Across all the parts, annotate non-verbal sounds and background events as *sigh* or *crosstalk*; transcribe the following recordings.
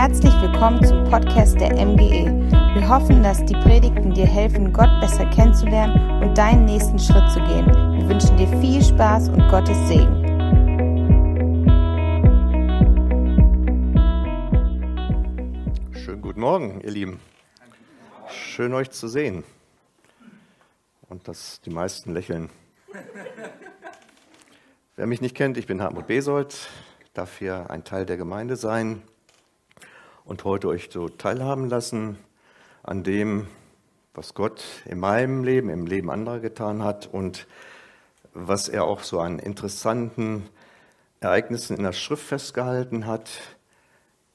Herzlich willkommen zum Podcast der MGE. Wir hoffen, dass die Predigten dir helfen, Gott besser kennenzulernen und deinen nächsten Schritt zu gehen. Wir wünschen dir viel Spaß und Gottes Segen. Schönen guten Morgen, ihr Lieben. Schön euch zu sehen. Und dass die meisten lächeln. Wer mich nicht kennt, ich bin Hartmut Besold, darf hier ein Teil der Gemeinde sein und heute euch so teilhaben lassen an dem, was Gott in meinem Leben, im Leben anderer getan hat und was er auch so an interessanten Ereignissen in der Schrift festgehalten hat,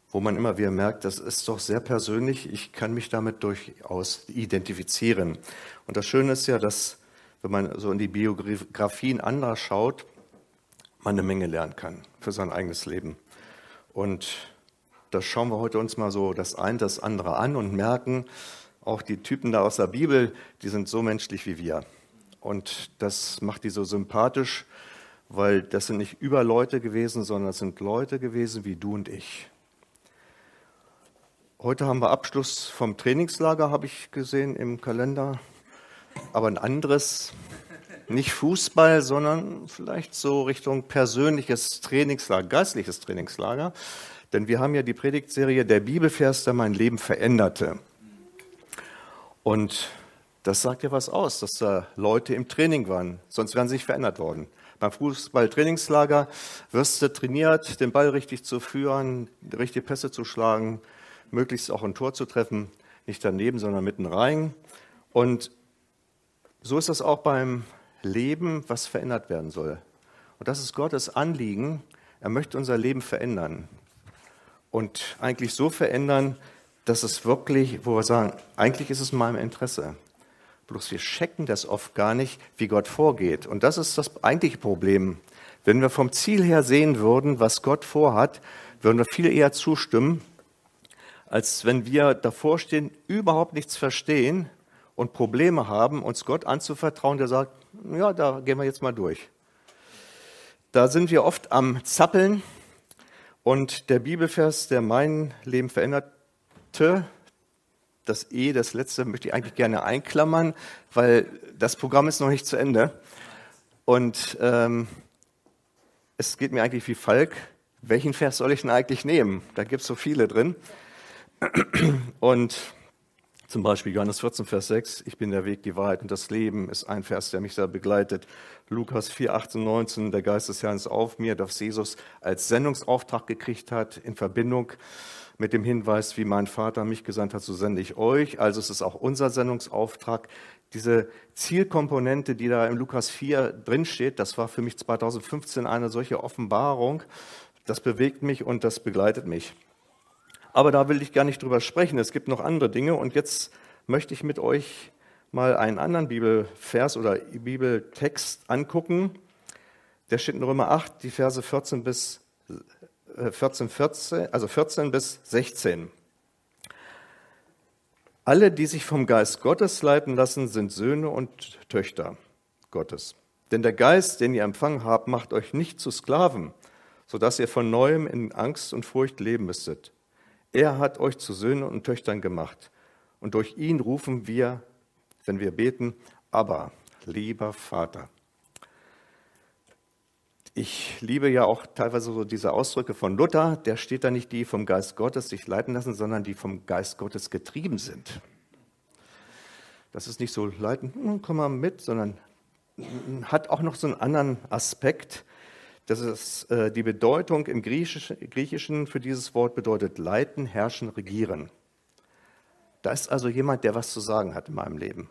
wo man immer wieder merkt, das ist doch sehr persönlich, ich kann mich damit durchaus identifizieren. Und das Schöne ist ja, dass wenn man so in die Biografien anderer schaut, man eine Menge lernen kann für sein eigenes Leben. Und das schauen wir heute uns mal so das eine, das andere an und merken, auch die Typen da aus der Bibel, die sind so menschlich wie wir. Und das macht die so sympathisch, weil das sind nicht Überleute gewesen, sondern das sind Leute gewesen wie du und ich. Heute haben wir Abschluss vom Trainingslager, habe ich gesehen im Kalender, aber ein anderes, nicht Fußball, sondern vielleicht so Richtung persönliches Trainingslager, geistliches Trainingslager. Denn wir haben ja die Predigtserie Der Bibelvers, der mein Leben veränderte. Und das sagt ja was aus, dass da Leute im Training waren, sonst wären sie nicht verändert worden. Beim Fußball-Trainingslager wirst du trainiert, den Ball richtig zu führen, richtige Pässe zu schlagen, möglichst auch ein Tor zu treffen, nicht daneben, sondern mitten rein. Und so ist das auch beim Leben, was verändert werden soll. Und das ist Gottes Anliegen. Er möchte unser Leben verändern und eigentlich so verändern, dass es wirklich, wo wir sagen, eigentlich ist es in meinem Interesse. Bloß wir checken das oft gar nicht, wie Gott vorgeht. Und das ist das eigentliche Problem. Wenn wir vom Ziel her sehen würden, was Gott vorhat, würden wir viel eher zustimmen, als wenn wir davor stehen, überhaupt nichts verstehen und Probleme haben, uns Gott anzuvertrauen, der sagt, ja, da gehen wir jetzt mal durch. Da sind wir oft am Zappeln und der Bibelvers, der mein Leben veränderte, das E, das letzte, möchte ich eigentlich gerne einklammern, weil das Programm ist noch nicht zu Ende. Und ähm, es geht mir eigentlich wie Falk, welchen Vers soll ich denn eigentlich nehmen? Da gibt es so viele drin. Und zum Beispiel Johannes 14, Vers 6, ich bin der Weg, die Wahrheit und das Leben ist ein Vers, der mich da begleitet. Lukas 4, 18, 19, der Geist des Herrn ist auf mir, dass Jesus als Sendungsauftrag gekriegt hat in Verbindung mit dem Hinweis, wie mein Vater mich gesandt hat, so sende ich euch. Also es ist auch unser Sendungsauftrag. Diese Zielkomponente, die da im Lukas 4 drinsteht, das war für mich 2015 eine solche Offenbarung. Das bewegt mich und das begleitet mich. Aber da will ich gar nicht drüber sprechen. Es gibt noch andere Dinge. Und jetzt möchte ich mit euch mal einen anderen Bibelvers oder Bibeltext angucken. Der steht in Römer 8, die Verse 14 bis 14, äh, 14, also 14 bis 16. Alle, die sich vom Geist Gottes leiten lassen, sind Söhne und Töchter Gottes. Denn der Geist, den ihr empfangen habt, macht euch nicht zu Sklaven, sodass ihr von neuem in Angst und Furcht leben müsstet. Er hat euch zu Söhnen und Töchtern gemacht. Und durch ihn rufen wir, wenn wir beten, aber lieber Vater. Ich liebe ja auch teilweise so diese Ausdrücke von Luther, der steht da nicht die vom Geist Gottes sich leiten lassen, sondern die vom Geist Gottes getrieben sind. Das ist nicht so leiten, hm, komm mal mit, sondern hat auch noch so einen anderen Aspekt. Das ist äh, die Bedeutung im Griechischen für dieses Wort bedeutet leiten, herrschen, regieren. Da ist also jemand, der was zu sagen hat in meinem Leben.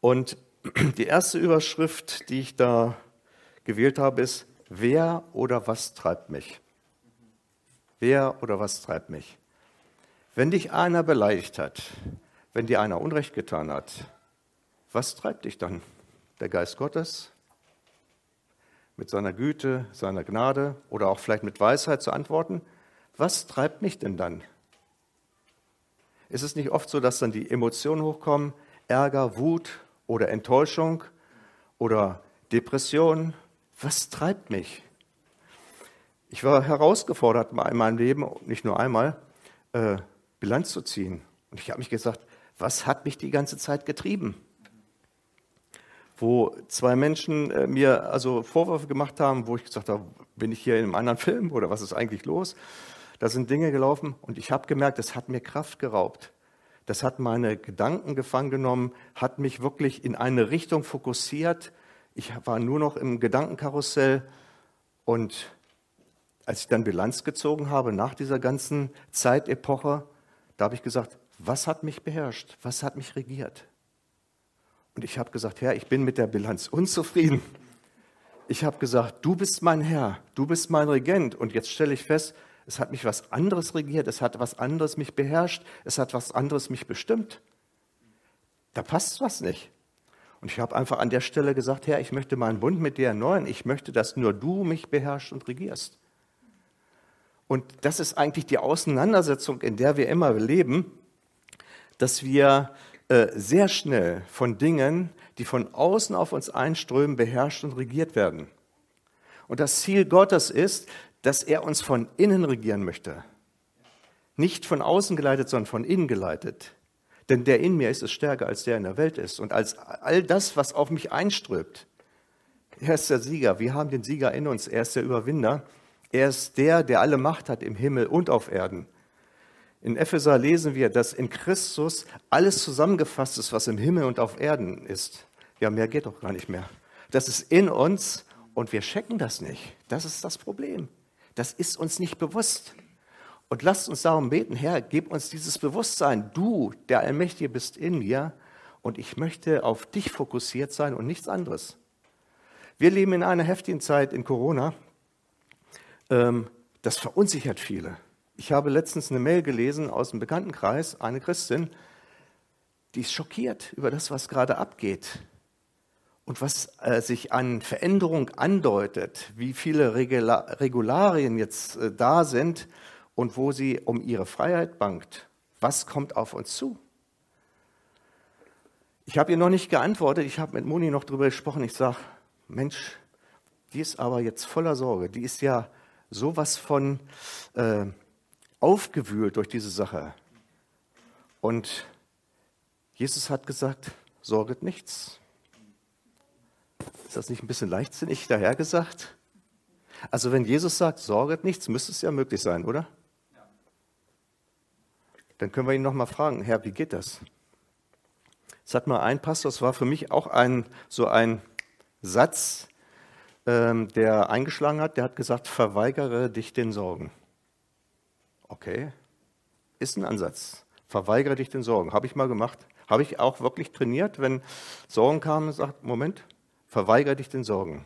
Und *clears throat* die erste Überschrift, die ich da gewählt habe, ist, wer oder was treibt mich? Wer oder was treibt mich? Wenn dich einer beleidigt hat, wenn dir einer Unrecht getan hat, was treibt dich dann? Der Geist Gottes, mit seiner Güte, seiner Gnade oder auch vielleicht mit Weisheit zu antworten, was treibt mich denn dann? Ist es nicht oft so, dass dann die Emotionen hochkommen, Ärger, Wut oder Enttäuschung oder Depression? Was treibt mich? Ich war herausgefordert in meinem Leben, nicht nur einmal, äh, Bilanz zu ziehen. Und ich habe mich gesagt, was hat mich die ganze Zeit getrieben? Wo zwei Menschen äh, mir also Vorwürfe gemacht haben, wo ich gesagt habe, bin ich hier in einem anderen *laughs* Film oder was ist eigentlich los? Da sind Dinge gelaufen und ich habe gemerkt, es hat mir Kraft geraubt. Das hat meine Gedanken gefangen genommen, hat mich wirklich in eine Richtung fokussiert. Ich war nur noch im Gedankenkarussell und als ich dann Bilanz gezogen habe nach dieser ganzen Zeitepoche, da habe ich gesagt, was hat mich beherrscht? Was hat mich regiert? Und ich habe gesagt, Herr, ich bin mit der Bilanz unzufrieden. Ich habe gesagt, du bist mein Herr, du bist mein Regent. Und jetzt stelle ich fest, es hat mich was anderes regiert, es hat was anderes mich beherrscht, es hat was anderes mich bestimmt. Da passt was nicht. Und ich habe einfach an der Stelle gesagt, Herr, ich möchte meinen Bund mit dir erneuern. Ich möchte, dass nur du mich beherrschst und regierst. Und das ist eigentlich die Auseinandersetzung, in der wir immer leben, dass wir äh, sehr schnell von Dingen, die von außen auf uns einströmen, beherrscht und regiert werden. Und das Ziel Gottes ist, dass er uns von innen regieren möchte. Nicht von außen geleitet, sondern von innen geleitet. Denn der in mir ist es stärker, als der in der Welt ist. Und als all das, was auf mich einströmt. Er ist der Sieger. Wir haben den Sieger in uns. Er ist der Überwinder. Er ist der, der alle Macht hat im Himmel und auf Erden. In Epheser lesen wir, dass in Christus alles zusammengefasst ist, was im Himmel und auf Erden ist. Ja, mehr geht doch gar nicht mehr. Das ist in uns und wir checken das nicht. Das ist das Problem. Das ist uns nicht bewusst. Und lasst uns darum beten, Herr, gib uns dieses Bewusstsein. Du, der Allmächtige, bist in mir und ich möchte auf dich fokussiert sein und nichts anderes. Wir leben in einer heftigen Zeit in Corona ähm, das verunsichert viele. Ich habe letztens eine Mail gelesen aus dem Bekanntenkreis, eine Christin, die ist schockiert über das, was gerade abgeht und was äh, sich an Veränderung andeutet, wie viele Regula Regularien jetzt äh, da sind und wo sie um ihre Freiheit bangt. Was kommt auf uns zu? Ich habe ihr noch nicht geantwortet, ich habe mit Moni noch darüber gesprochen. Ich sage, Mensch, die ist aber jetzt voller Sorge. Die ist ja sowas von äh, aufgewühlt durch diese Sache. Und Jesus hat gesagt, sorget nichts. Ist das nicht ein bisschen leichtsinnig dahergesagt? Also wenn Jesus sagt, sorget nichts, müsste es ja möglich sein, oder? Dann können wir ihn nochmal fragen, Herr, wie geht das? Es hat mal ein Pastor, das war für mich auch ein, so ein Satz, ähm, der eingeschlagen hat, der hat gesagt, verweigere dich den Sorgen. Okay, ist ein Ansatz. Verweigere dich den Sorgen. Habe ich mal gemacht. Habe ich auch wirklich trainiert, wenn Sorgen kamen, sagt, Moment, verweigere dich den Sorgen.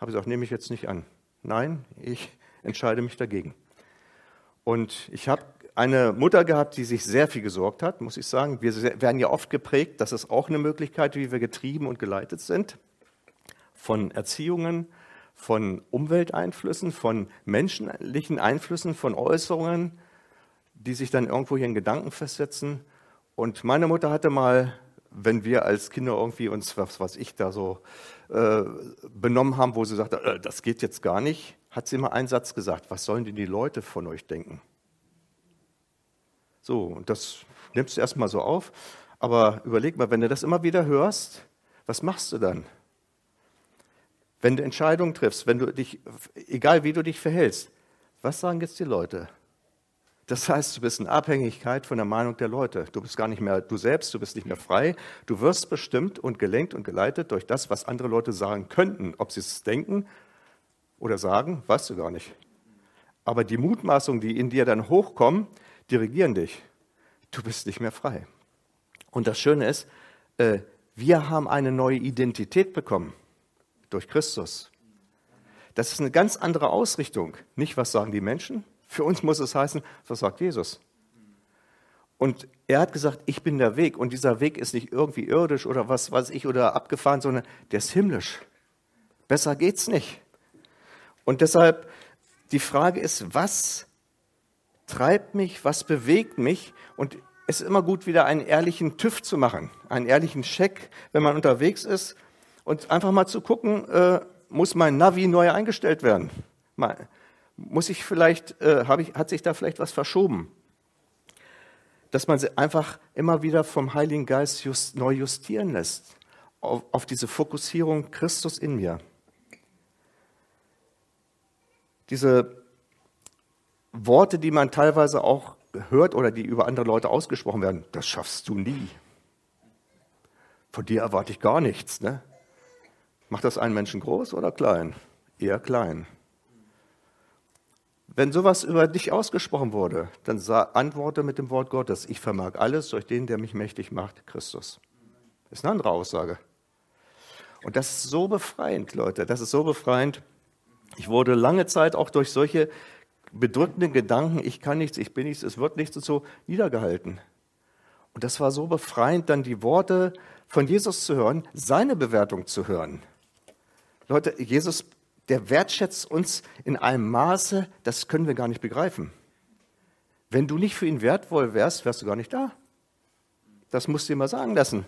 Habe ich gesagt, nehme ich jetzt nicht an. Nein, ich entscheide mich dagegen. Und ich habe eine Mutter gehabt, die sich sehr viel gesorgt hat, muss ich sagen. Wir werden ja oft geprägt, das ist auch eine Möglichkeit, wie wir getrieben und geleitet sind von Erziehungen, von Umwelteinflüssen, von menschlichen Einflüssen, von Äußerungen, die sich dann irgendwo hier in Gedanken festsetzen. Und meine Mutter hatte mal, wenn wir als Kinder irgendwie uns, was weiß ich, da so äh, benommen haben, wo sie sagte, äh, das geht jetzt gar nicht, hat sie immer einen Satz gesagt, was sollen denn die Leute von euch denken? So, und das nimmst du erstmal so auf. Aber überleg mal, wenn du das immer wieder hörst, was machst du dann? Wenn du Entscheidungen triffst, wenn du dich, egal wie du dich verhältst, was sagen jetzt die Leute? Das heißt, du bist in Abhängigkeit von der Meinung der Leute. Du bist gar nicht mehr du selbst, du bist nicht mehr frei. Du wirst bestimmt und gelenkt und geleitet durch das, was andere Leute sagen könnten. Ob sie es denken oder sagen, weißt du gar nicht. Aber die Mutmaßungen, die in dir dann hochkommen, dirigieren dich. Du bist nicht mehr frei. Und das Schöne ist, äh, wir haben eine neue Identität bekommen durch Christus. Das ist eine ganz andere Ausrichtung. Nicht, was sagen die Menschen? Für uns muss es heißen, was sagt Jesus? Und er hat gesagt, ich bin der Weg. Und dieser Weg ist nicht irgendwie irdisch oder was weiß ich oder abgefahren, sondern der ist himmlisch. Besser geht's nicht. Und deshalb die Frage ist, was treibt mich, was bewegt mich? Und es ist immer gut, wieder einen ehrlichen TÜV zu machen, einen ehrlichen Check, wenn man unterwegs ist und einfach mal zu gucken, äh, muss mein Navi neu eingestellt werden? Mal, muss ich vielleicht, äh, ich, hat sich da vielleicht was verschoben? Dass man sie einfach immer wieder vom Heiligen Geist just, neu justieren lässt auf, auf diese Fokussierung Christus in mir. Diese Worte, die man teilweise auch hört oder die über andere Leute ausgesprochen werden, das schaffst du nie. Von dir erwarte ich gar nichts. Ne? Macht das einen Menschen groß oder klein? Eher klein. Wenn sowas über dich ausgesprochen wurde, dann antworte mit dem Wort Gottes, ich vermag alles durch den, der mich mächtig macht, Christus. Das ist eine andere Aussage. Und das ist so befreiend, Leute, das ist so befreiend. Ich wurde lange Zeit auch durch solche bedrückenden Gedanken, ich kann nichts, ich bin nichts, es wird nichts und so niedergehalten. Und das war so befreiend, dann die Worte von Jesus zu hören, seine Bewertung zu hören. Leute, Jesus, der wertschätzt uns in einem Maße, das können wir gar nicht begreifen. Wenn du nicht für ihn wertvoll wärst, wärst du gar nicht da. Das musst du dir mal sagen lassen.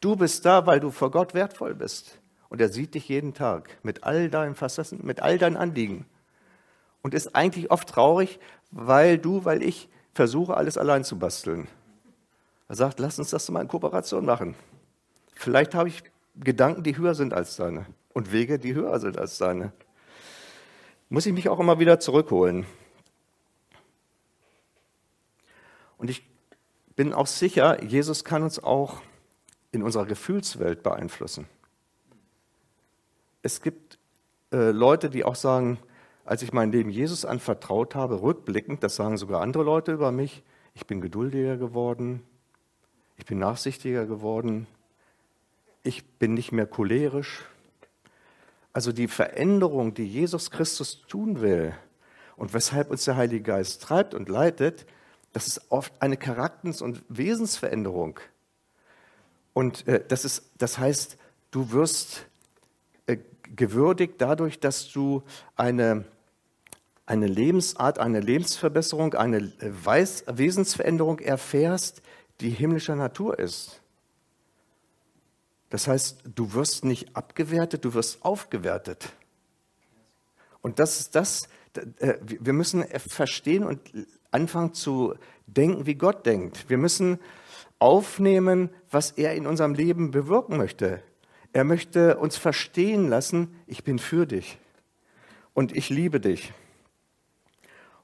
Du bist da, weil du vor Gott wertvoll bist. Und er sieht dich jeden Tag mit all deinen Facetten, mit all deinen Anliegen. Und ist eigentlich oft traurig, weil du, weil ich versuche, alles allein zu basteln. Er sagt, lass uns das mal in Kooperation machen. Vielleicht habe ich Gedanken, die höher sind als deine und Wege, die höher sind als deine. Muss ich mich auch immer wieder zurückholen. Und ich bin auch sicher, Jesus kann uns auch in unserer Gefühlswelt beeinflussen. Es gibt äh, Leute, die auch sagen, als ich mein Leben Jesus anvertraut habe, rückblickend, das sagen sogar andere Leute über mich, ich bin geduldiger geworden, ich bin nachsichtiger geworden, ich bin nicht mehr cholerisch. Also die Veränderung, die Jesus Christus tun will und weshalb uns der Heilige Geist treibt und leitet, das ist oft eine Charakters- und Wesensveränderung. Und äh, das, ist, das heißt, du wirst äh, gewürdigt dadurch, dass du eine, eine Lebensart, eine Lebensverbesserung, eine äh, Weis Wesensveränderung erfährst, die himmlischer Natur ist. Das heißt, du wirst nicht abgewertet, du wirst aufgewertet. Und das ist das, äh, wir müssen verstehen und anfangen zu denken, wie Gott denkt. Wir müssen aufnehmen, was er in unserem Leben bewirken möchte. Er möchte uns verstehen lassen, ich bin für dich und ich liebe dich.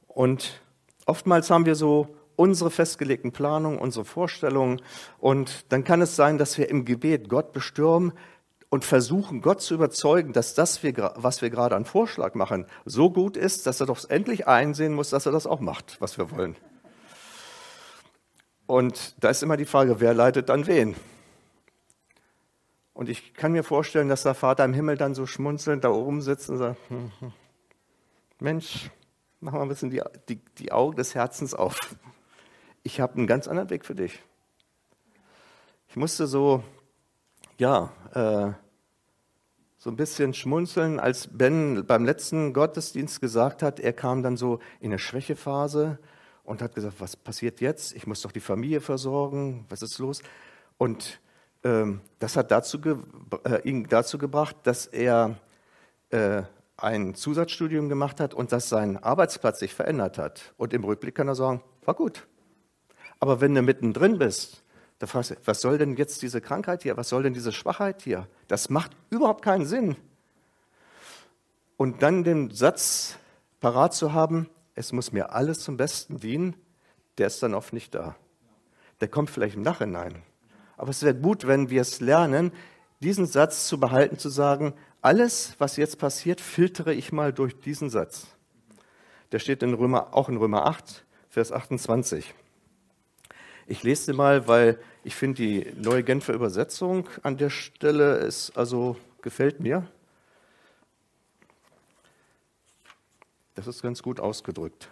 Und oftmals haben wir so unsere festgelegten Planungen, unsere Vorstellungen. Und dann kann es sein, dass wir im Gebet Gott bestürmen und versuchen, Gott zu überzeugen, dass das, was wir gerade an Vorschlag machen, so gut ist, dass er doch endlich einsehen muss, dass er das auch macht, was wir wollen. Und da ist immer die Frage, wer leitet dann wen? Und ich kann mir vorstellen, dass der Vater im Himmel dann so schmunzelnd da oben sitzt und sagt, hm, hm, Mensch, mach mal ein bisschen die, die, die Augen des Herzens auf ich habe einen ganz anderen Weg für dich. Ich musste so, ja, äh, so ein bisschen schmunzeln, als Ben beim letzten Gottesdienst gesagt hat, er kam dann so in eine Schwächephase und hat gesagt, was passiert jetzt? Ich muss doch die Familie versorgen, was ist los? Und ähm, das hat dazu äh, ihn dazu gebracht, dass er äh, ein Zusatzstudium gemacht hat und dass sein Arbeitsplatz sich verändert hat. Und im Rückblick kann er sagen, war gut, aber wenn du mittendrin bist, da fragst du, was soll denn jetzt diese Krankheit hier? Was soll denn diese Schwachheit hier? Das macht überhaupt keinen Sinn. Und dann den Satz parat zu haben, es muss mir alles zum Besten dienen, der ist dann oft nicht da. Der kommt vielleicht im Nachhinein. Aber es wäre gut, wenn wir es lernen, diesen Satz zu behalten, zu sagen, alles, was jetzt passiert, filtere ich mal durch diesen Satz. Der steht in Römer, auch in Römer 8, Vers 28. Ich lese sie mal, weil ich finde die neue Genfer Übersetzung an der Stelle ist, also gefällt mir. Das ist ganz gut ausgedrückt.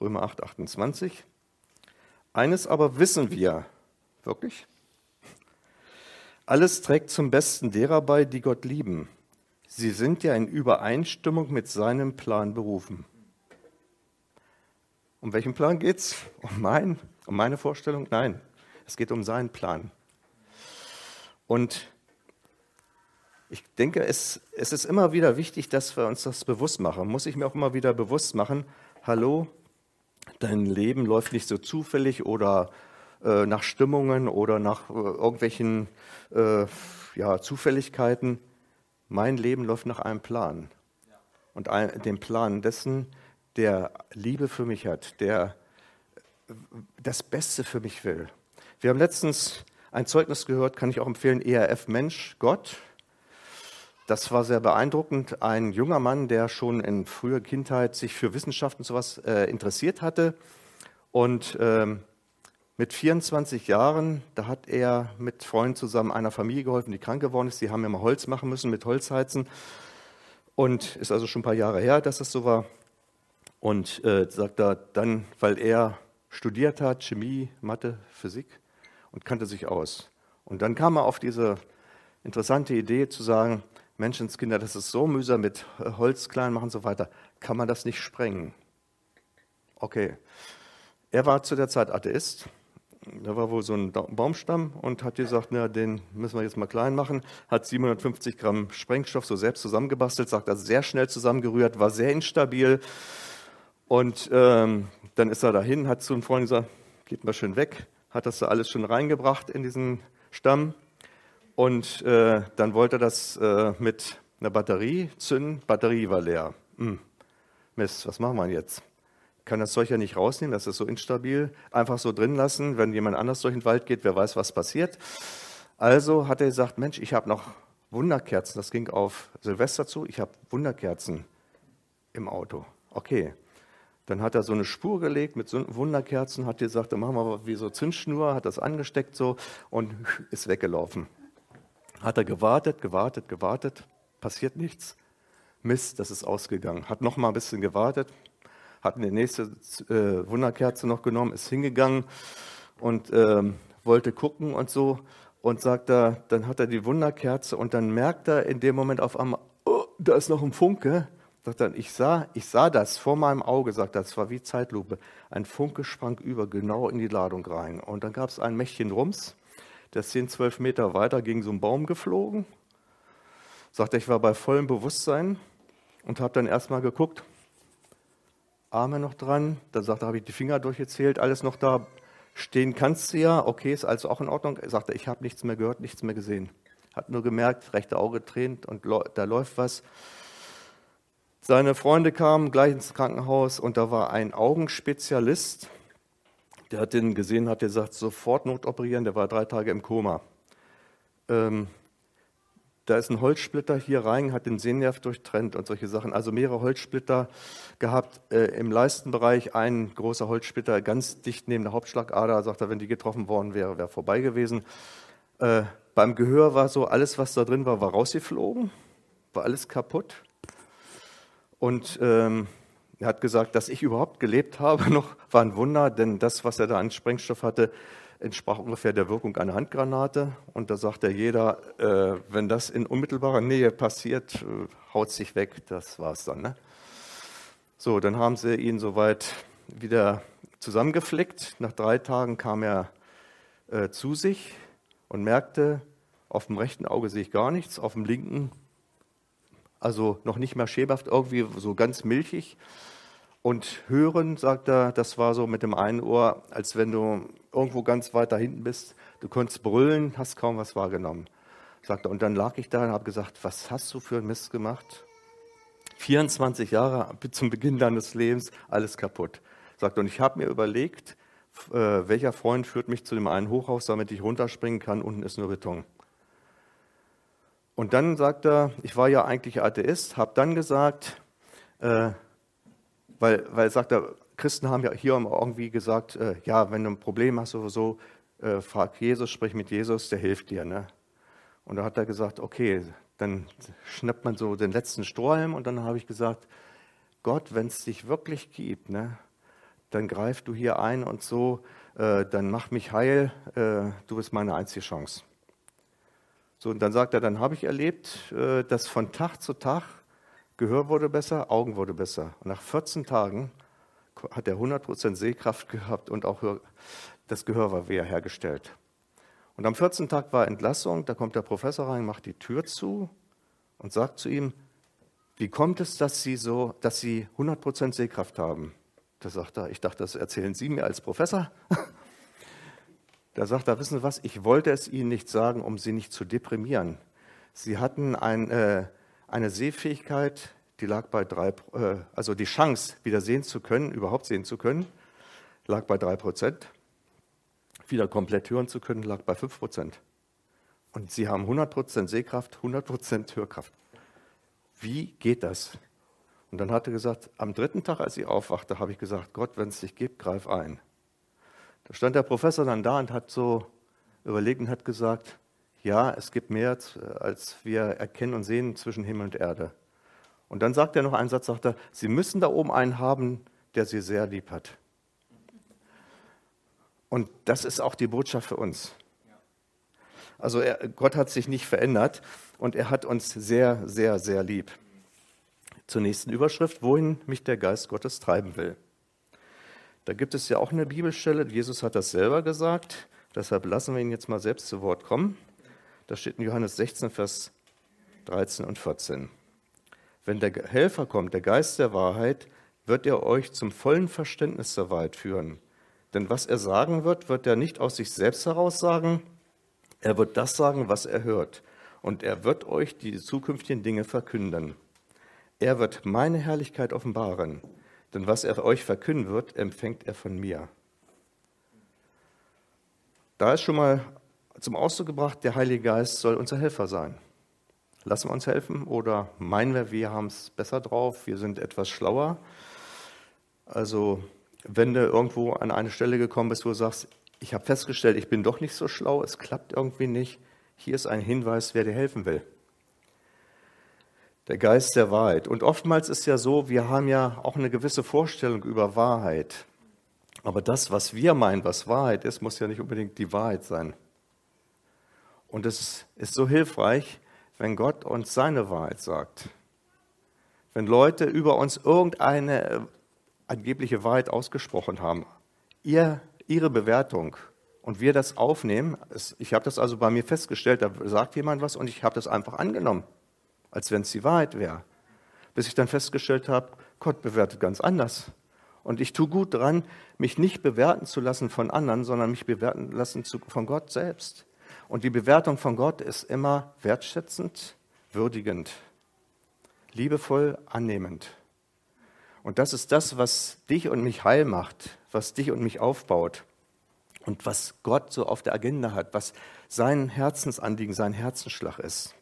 Römer 8, 28. Eines aber wissen wir, wirklich? Alles trägt zum Besten derer bei, die Gott lieben. Sie sind ja in Übereinstimmung mit seinem Plan berufen. Um welchen Plan geht es? Um, mein, um meine Vorstellung? Nein, es geht um seinen Plan. Und Ich denke, es, es ist immer wieder wichtig, dass wir uns das bewusst machen. Muss ich mir auch immer wieder bewusst machen, hallo, dein Leben läuft nicht so zufällig oder äh, nach Stimmungen oder nach äh, irgendwelchen äh, ja, Zufälligkeiten. Mein Leben läuft nach einem Plan. Und ein, dem Plan dessen, der Liebe für mich hat, der das Beste für mich will. Wir haben letztens ein Zeugnis gehört, kann ich auch empfehlen, ERF Mensch, Gott. Das war sehr beeindruckend. Ein junger Mann, der schon in früher Kindheit sich für Wissenschaft und sowas äh, interessiert hatte. Und ähm, mit 24 Jahren, da hat er mit Freunden zusammen einer Familie geholfen, die krank geworden ist. Die haben immer Holz machen müssen mit Holzheizen. Und ist also schon ein paar Jahre her, dass das so war. Und äh, sagt er dann, weil er studiert hat, Chemie, Mathe, Physik und kannte sich aus. Und dann kam er auf diese interessante Idee zu sagen, Menschenskinder, das ist so mühsam mit Holz klein machen und so weiter, kann man das nicht sprengen? Okay. Er war zu der Zeit Atheist. Da war wohl so ein Baumstamm und hat gesagt, na, den müssen wir jetzt mal klein machen. Hat 750 Gramm Sprengstoff so selbst zusammengebastelt, sagt er, sehr schnell zusammengerührt, war sehr instabil. Und ähm, dann ist er dahin, hat zu einem Freund gesagt, geht mal schön weg, hat das da alles schon reingebracht in diesen Stamm. Und äh, dann wollte er das äh, mit einer Batterie zünden. Batterie war leer. Hm. Mist, was machen wir jetzt? Kann das Zeug ja nicht rausnehmen, das ist so instabil. Einfach so drin lassen, wenn jemand anders durch den Wald geht, wer weiß, was passiert. Also hat er gesagt, Mensch, ich habe noch Wunderkerzen. Das ging auf Silvester zu. Ich habe Wunderkerzen im Auto. Okay, dann hat er so eine Spur gelegt mit so Wunderkerzen, hat gesagt, dann machen wir wie so Zündschnur, hat das angesteckt so und *laughs* ist weggelaufen. Hat er gewartet, gewartet, gewartet, passiert nichts. Mist, das ist ausgegangen. Hat noch mal ein bisschen gewartet, hat eine nächste äh, Wunderkerze noch genommen, ist hingegangen und ähm, wollte gucken und so und sagt er, dann hat er die Wunderkerze und dann merkt er in dem Moment auf einmal, oh, da ist noch ein Funke Sagt er, ich sah, ich sah das vor meinem Auge, sagt er, es war wie Zeitlupe. Ein Funke sprang über, genau in die Ladung rein. Und dann gab es ein Mächtchen Rums, der ist 10, 12 Meter weiter gegen so einen Baum geflogen. Sagt er, ich war bei vollem Bewusstsein und habe dann erstmal geguckt, Arme noch dran. Dann sagt er, habe ich die Finger durchgezählt, alles noch da. Stehen kannst du ja, okay, ist also auch in Ordnung. Sagt er, ich habe nichts mehr gehört, nichts mehr gesehen. Hat nur gemerkt, rechte Auge tränt und da läuft was. Seine Freunde kamen gleich ins Krankenhaus und da war ein Augenspezialist, der hat den gesehen, hat gesagt, sofort notoperieren, der war drei Tage im Koma. Ähm, da ist ein Holzsplitter hier rein, hat den Sehnerv durchtrennt und solche Sachen. Also mehrere Holzsplitter gehabt. Äh, Im Leistenbereich ein großer Holzsplitter ganz dicht neben der Hauptschlagader. Sagt er, wenn die getroffen worden wäre, wäre vorbei gewesen. Äh, beim Gehör war so, alles, was da drin war, war rausgeflogen, war alles kaputt. Und ähm, er hat gesagt, dass ich überhaupt gelebt habe, *laughs* noch war ein Wunder, denn das, was er da an Sprengstoff hatte, entsprach ungefähr der Wirkung einer Handgranate. Und da sagt er jeder, äh, wenn das in unmittelbarer Nähe passiert, äh, haut sich weg, das war's dann. Ne? So, dann haben sie ihn soweit wieder zusammengeflickt. Nach drei Tagen kam er äh, zu sich und merkte, auf dem rechten Auge sehe ich gar nichts, auf dem linken also noch nicht mehr schäbhaft, irgendwie so ganz milchig. Und hören, sagt er, das war so mit dem einen Ohr, als wenn du irgendwo ganz weit da hinten bist. Du konntest brüllen, hast kaum was wahrgenommen. Sagt er. Und dann lag ich da und habe gesagt, was hast du für ein Mist gemacht? 24 Jahre *laughs* zum Beginn deines Lebens, alles kaputt. Sagt er. Und ich habe mir überlegt, äh, welcher Freund führt mich zu dem einen Hochhaus, damit ich runterspringen kann, unten ist nur Beton. Und dann sagt er, ich war ja eigentlich Atheist, habe dann gesagt, äh, weil, weil sagt er, Christen haben ja hier irgendwie gesagt, äh, ja, wenn du ein Problem hast oder so, äh, frag Jesus, sprich mit Jesus, der hilft dir. Ne? Und da hat er gesagt, okay, dann schnappt man so den letzten Strohhalm und dann habe ich gesagt, Gott, wenn es dich wirklich gibt, ne, dann greif du hier ein und so, äh, dann mach mich heil, äh, du bist meine einzige Chance. So, und dann sagt er, dann habe ich erlebt, äh, dass von Tag zu Tag Gehör wurde besser, Augen wurde besser. Und nach 14 Tagen hat er 100% Sehkraft gehabt und auch das Gehör war wiederhergestellt. Und am 14. Tag war Entlassung, da kommt der Professor rein, macht die Tür zu und sagt zu ihm, wie kommt es, dass Sie so, dass Sie 100% Sehkraft haben? Da sagt er, ich dachte, das erzählen Sie mir als Professor. Da sagt er, wissen Sie was, ich wollte es Ihnen nicht sagen, um Sie nicht zu deprimieren. Sie hatten ein, äh, eine Sehfähigkeit, die lag bei drei, äh, also die Chance, wieder sehen zu können, überhaupt sehen zu können, lag bei drei Prozent. Wieder komplett hören zu können, lag bei fünf Prozent. Und Sie haben 100 Prozent Sehkraft, 100 Prozent Hörkraft. Wie geht das? Und dann hat er gesagt, am dritten Tag, als ich aufwachte, habe ich gesagt, Gott, wenn es dich gibt, greif ein. Da stand der Professor dann da und hat so überlegt und hat gesagt, ja, es gibt mehr, als wir erkennen und sehen zwischen Himmel und Erde. Und dann sagt er noch einen Satz, sagt er, Sie müssen da oben einen haben, der Sie sehr lieb hat. Und das ist auch die Botschaft für uns. Also er, Gott hat sich nicht verändert und er hat uns sehr, sehr, sehr lieb. Zur nächsten Überschrift, wohin mich der Geist Gottes treiben will. Da gibt es ja auch eine Bibelstelle, Jesus hat das selber gesagt, deshalb lassen wir ihn jetzt mal selbst zu Wort kommen. Das steht in Johannes 16, Vers 13 und 14. Wenn der Helfer kommt, der Geist der Wahrheit, wird er euch zum vollen Verständnis der Wahrheit führen. Denn was er sagen wird, wird er nicht aus sich selbst heraus sagen, er wird das sagen, was er hört. Und er wird euch die zukünftigen Dinge verkünden. Er wird meine Herrlichkeit offenbaren. Denn was er euch verkünden wird, empfängt er von mir. Da ist schon mal zum Ausdruck gebracht, der Heilige Geist soll unser Helfer sein. Lassen wir uns helfen oder meinen wir, wir haben es besser drauf, wir sind etwas schlauer? Also, wenn du irgendwo an eine Stelle gekommen bist, wo du sagst, ich habe festgestellt, ich bin doch nicht so schlau, es klappt irgendwie nicht, hier ist ein Hinweis, wer dir helfen will der Geist der Wahrheit. Und oftmals ist ja so, wir haben ja auch eine gewisse Vorstellung über Wahrheit. Aber das, was wir meinen, was Wahrheit ist, muss ja nicht unbedingt die Wahrheit sein. Und es ist so hilfreich, wenn Gott uns seine Wahrheit sagt. Wenn Leute über uns irgendeine äh, angebliche Wahrheit ausgesprochen haben, ihr, ihre Bewertung und wir das aufnehmen, ich habe das also bei mir festgestellt, da sagt jemand was und ich habe das einfach angenommen als wenn es die Wahrheit wäre. Bis ich dann festgestellt habe, Gott bewertet ganz anders. Und ich tue gut daran, mich nicht bewerten zu lassen von anderen, sondern mich bewerten lassen zu, von Gott selbst. Und die Bewertung von Gott ist immer wertschätzend, würdigend, liebevoll, annehmend. Und das ist das, was dich und mich heil macht, was dich und mich aufbaut und was Gott so auf der Agenda hat, was sein Herzensanliegen, sein Herzensschlag ist.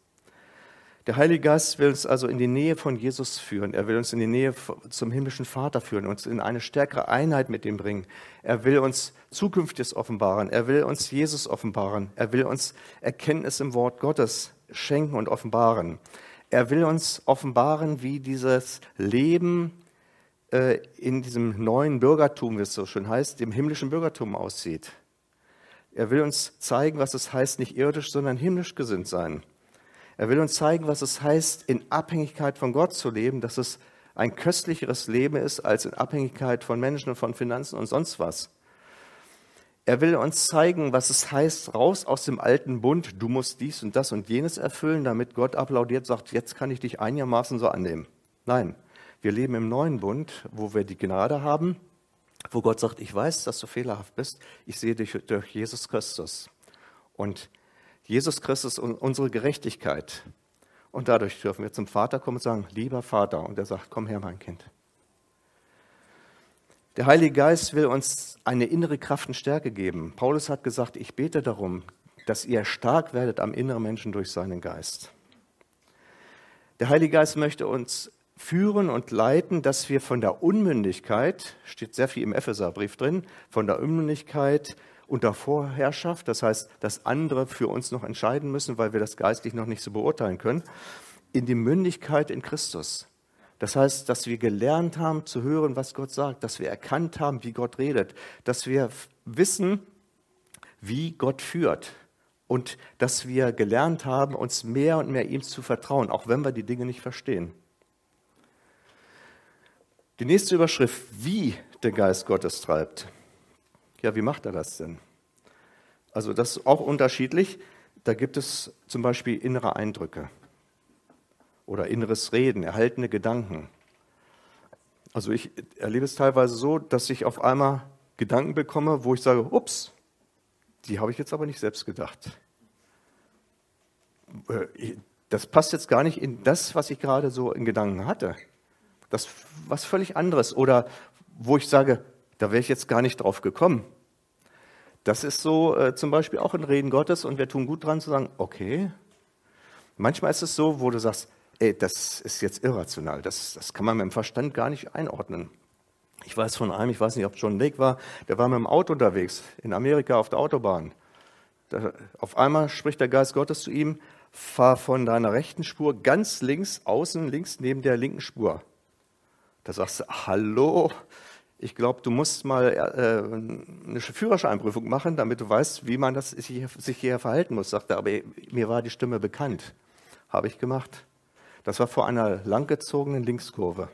Der Heilige Geist will uns also in die Nähe von Jesus führen. Er will uns in die Nähe zum himmlischen Vater führen, uns in eine stärkere Einheit mit ihm bringen. Er will uns Zukünftiges offenbaren. Er will uns Jesus offenbaren. Er will uns Erkenntnis im Wort Gottes schenken und offenbaren. Er will uns offenbaren, wie dieses Leben äh, in diesem neuen Bürgertum, wie es so schön heißt, dem himmlischen Bürgertum aussieht. Er will uns zeigen, was es heißt, nicht irdisch, sondern himmlisch gesinnt sein. Er will uns zeigen, was es heißt, in Abhängigkeit von Gott zu leben, dass es ein köstlicheres Leben ist als in Abhängigkeit von Menschen und von Finanzen und sonst was. Er will uns zeigen, was es heißt, raus aus dem alten Bund, du musst dies und das und jenes erfüllen, damit Gott applaudiert, sagt, jetzt kann ich dich einigermaßen so annehmen. Nein, wir leben im neuen Bund, wo wir die Gnade haben, wo Gott sagt, ich weiß, dass du fehlerhaft bist, ich sehe dich durch Jesus Christus. Und Jesus Christus und unsere Gerechtigkeit. Und dadurch dürfen wir zum Vater kommen und sagen, lieber Vater. Und er sagt, komm her, mein Kind. Der Heilige Geist will uns eine innere Kraft und Stärke geben. Paulus hat gesagt, ich bete darum, dass ihr stark werdet am inneren Menschen durch seinen Geist. Der Heilige Geist möchte uns führen und leiten, dass wir von der Unmündigkeit, steht sehr viel im Epheserbrief drin, von der Unmündigkeit unter Vorherrschaft, das heißt, dass andere für uns noch entscheiden müssen, weil wir das geistlich noch nicht so beurteilen können, in die Mündigkeit in Christus. Das heißt, dass wir gelernt haben zu hören, was Gott sagt, dass wir erkannt haben, wie Gott redet, dass wir wissen, wie Gott führt und dass wir gelernt haben, uns mehr und mehr ihm zu vertrauen, auch wenn wir die Dinge nicht verstehen. Die nächste Überschrift, wie der Geist Gottes treibt. Ja, wie macht er das denn? Also das ist auch unterschiedlich. Da gibt es zum Beispiel innere Eindrücke. oder inneres Reden, erhaltene Gedanken. Also ich erlebe es teilweise so, dass ich auf einmal Gedanken bekomme, wo ich sage, ups, die habe ich jetzt aber nicht selbst gedacht. Äh, das passt jetzt gar nicht in das, was ich gerade so in Gedanken hatte. Das was völlig anderes. Oder wo ich sage, da wäre ich jetzt gar nicht drauf gekommen. Das ist so äh, zum Beispiel auch ein Reden Gottes und wir tun gut dran zu sagen, okay. Manchmal ist es so, wo du sagst, ey, das ist jetzt irrational, das, das kann man mit dem Verstand gar nicht einordnen. Ich weiß von einem, ich weiß nicht, ob John Lake war, der war mit dem Auto unterwegs in Amerika auf der Autobahn. Da, auf einmal spricht der Geist Gottes zu ihm, fahr von deiner rechten Spur ganz links, außen links neben der linken Spur. Da sagst du, hallo, ich glaube, du musst mal äh, eine Führerscheinprüfung machen, damit du weißt, wie man das, sich hier verhalten muss. Sagt er, aber mir war die Stimme bekannt. Habe ich gemacht. Das war vor einer langgezogenen Linkskurve.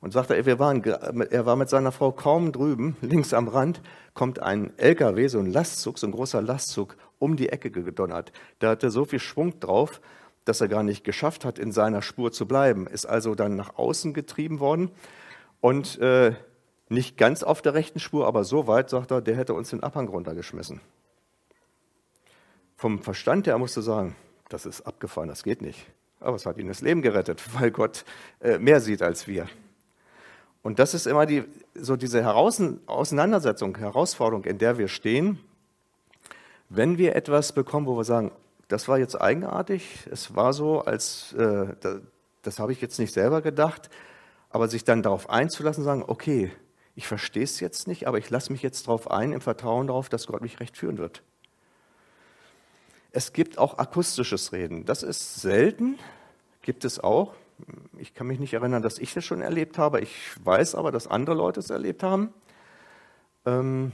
Und sagte, er, wir waren, er war mit seiner Frau kaum drüben, links am Rand, kommt ein LKW, so ein Lastzug, so ein großer Lastzug, um die Ecke gedonnert. Der hatte so viel Schwung drauf, dass er gar nicht geschafft hat, in seiner Spur zu bleiben. Ist also dann nach außen getrieben worden und äh, nicht ganz auf der rechten Spur, aber so weit, sagt er, der hätte uns den Abhang runtergeschmissen. Vom Verstand her musste sagen, das ist abgefahren, das geht nicht. Aber es hat ihm das Leben gerettet, *laughs* weil Gott äh, mehr sieht als wir. Und das ist immer die, so diese Auseinandersetzung, Herausforderung, in der wir stehen, wenn wir etwas bekommen, wo wir sagen, das war jetzt eigenartig, es war so, als äh, das, das habe ich jetzt nicht selber gedacht, aber sich dann darauf einzulassen, sagen, okay, ich verstehe es jetzt nicht, aber ich lasse mich jetzt darauf ein, im Vertrauen darauf, dass Gott mich recht führen wird. Es gibt auch akustisches Reden. Das ist selten, gibt es auch. Ich kann mich nicht erinnern, dass ich das schon erlebt habe. Ich weiß aber, dass andere Leute es erlebt haben. Ähm,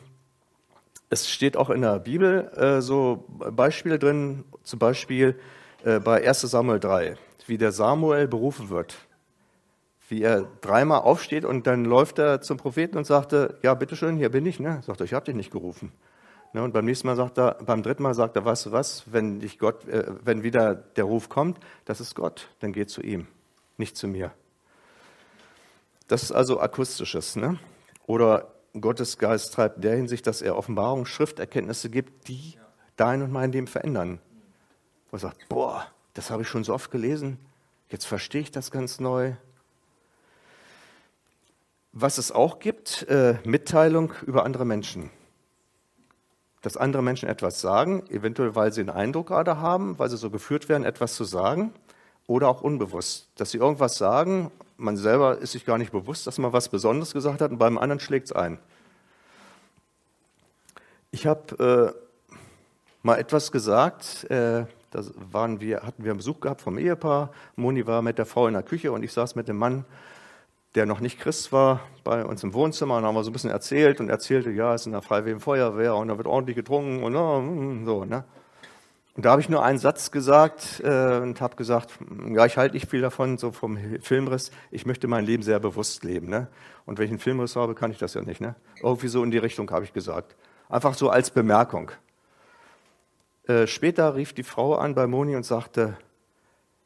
es steht auch in der Bibel äh, so Beispiele drin, zum Beispiel äh, bei 1 Samuel 3, wie der Samuel berufen wird. Wie er dreimal aufsteht und dann läuft er zum Propheten und sagte, ja, bitteschön, hier bin ich. Ne? Sagt er, ich habe dich nicht gerufen. Ne, und beim nächsten Mal sagt er, beim dritten Mal sagt er, weißt du was, wenn dich Gott, äh, wenn wieder der Ruf kommt, das ist Gott, dann geh zu ihm, nicht zu mir. Das ist also akustisches, ne? Oder Gottes Geist treibt in der Hinsicht, dass er Offenbarung, Schrifterkenntnisse gibt, die dein und mein Leben verändern. Wo er sagt, boah, das habe ich schon so oft gelesen, jetzt verstehe ich das ganz neu. Was es auch gibt, äh, Mitteilung über andere Menschen. Dass andere Menschen etwas sagen, eventuell weil sie einen Eindruck gerade haben, weil sie so geführt werden, etwas zu sagen, oder auch unbewusst, dass sie irgendwas sagen, man selber ist sich gar nicht bewusst, dass man was Besonderes gesagt hat und beim anderen schlägt es ein. Ich habe äh, mal etwas gesagt, äh, da waren wir, hatten wir einen Besuch gehabt vom Ehepaar, Moni war mit der Frau in der Küche und ich saß mit dem Mann der noch nicht Christ war, bei uns im Wohnzimmer und haben wir so ein bisschen erzählt und erzählte, ja, es ist in der Freiwilligen Feuerwehr und da wird ordentlich getrunken und uh, so. Ne? Und da habe ich nur einen Satz gesagt äh, und habe gesagt, ja, ich halte nicht viel davon, so vom Filmriss, ich möchte mein Leben sehr bewusst leben. Ne? Und wenn ich einen Filmriss habe, kann ich das ja nicht. Ne? Irgendwie so in die Richtung habe ich gesagt. Einfach so als Bemerkung. Äh, später rief die Frau an bei Moni und sagte,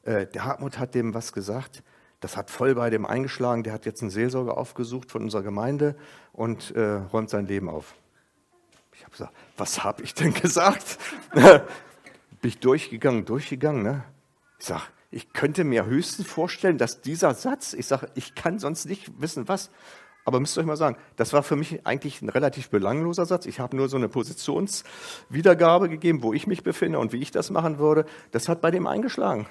äh, der Hartmut hat dem was gesagt, das hat voll bei dem eingeschlagen. Der hat jetzt einen Seelsorger aufgesucht von unserer Gemeinde und äh, räumt sein Leben auf. Ich habe gesagt, was habe ich denn *laughs* gesagt? *laughs* Bin ich durchgegangen, durchgegangen. Ne? Ich sage, ich könnte mir höchstens vorstellen, dass dieser Satz, ich sage, ich kann sonst nicht wissen, was. Aber müsst ihr euch mal sagen, das war für mich eigentlich ein relativ belangloser Satz. Ich habe nur so eine Positionswiedergabe gegeben, wo ich mich befinde und wie ich das machen würde. Das hat bei dem eingeschlagen.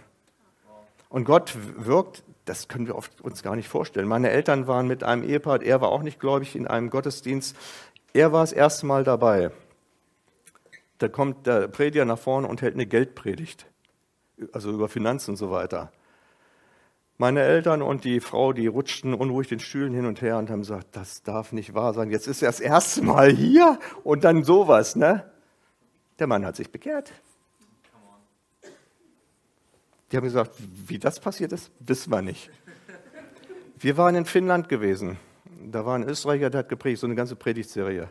Und Gott wirkt das können wir uns gar nicht vorstellen. Meine Eltern waren mit einem Ehepaar, er war auch nicht gläubig, in einem Gottesdienst. Er war das erste Mal dabei. Da kommt der Prediger nach vorne und hält eine Geldpredigt, also über Finanzen und so weiter. Meine Eltern und die Frau, die rutschten unruhig den Stühlen hin und her und haben gesagt, das darf nicht wahr sein. Jetzt ist er das erste Mal hier und dann sowas, ne? Der Mann hat sich bekehrt. Die haben gesagt, wie das passiert ist, wissen wir nicht. Wir waren in Finnland gewesen. Da war ein Österreicher, der hat gepredigt, so eine ganze Predigtserie.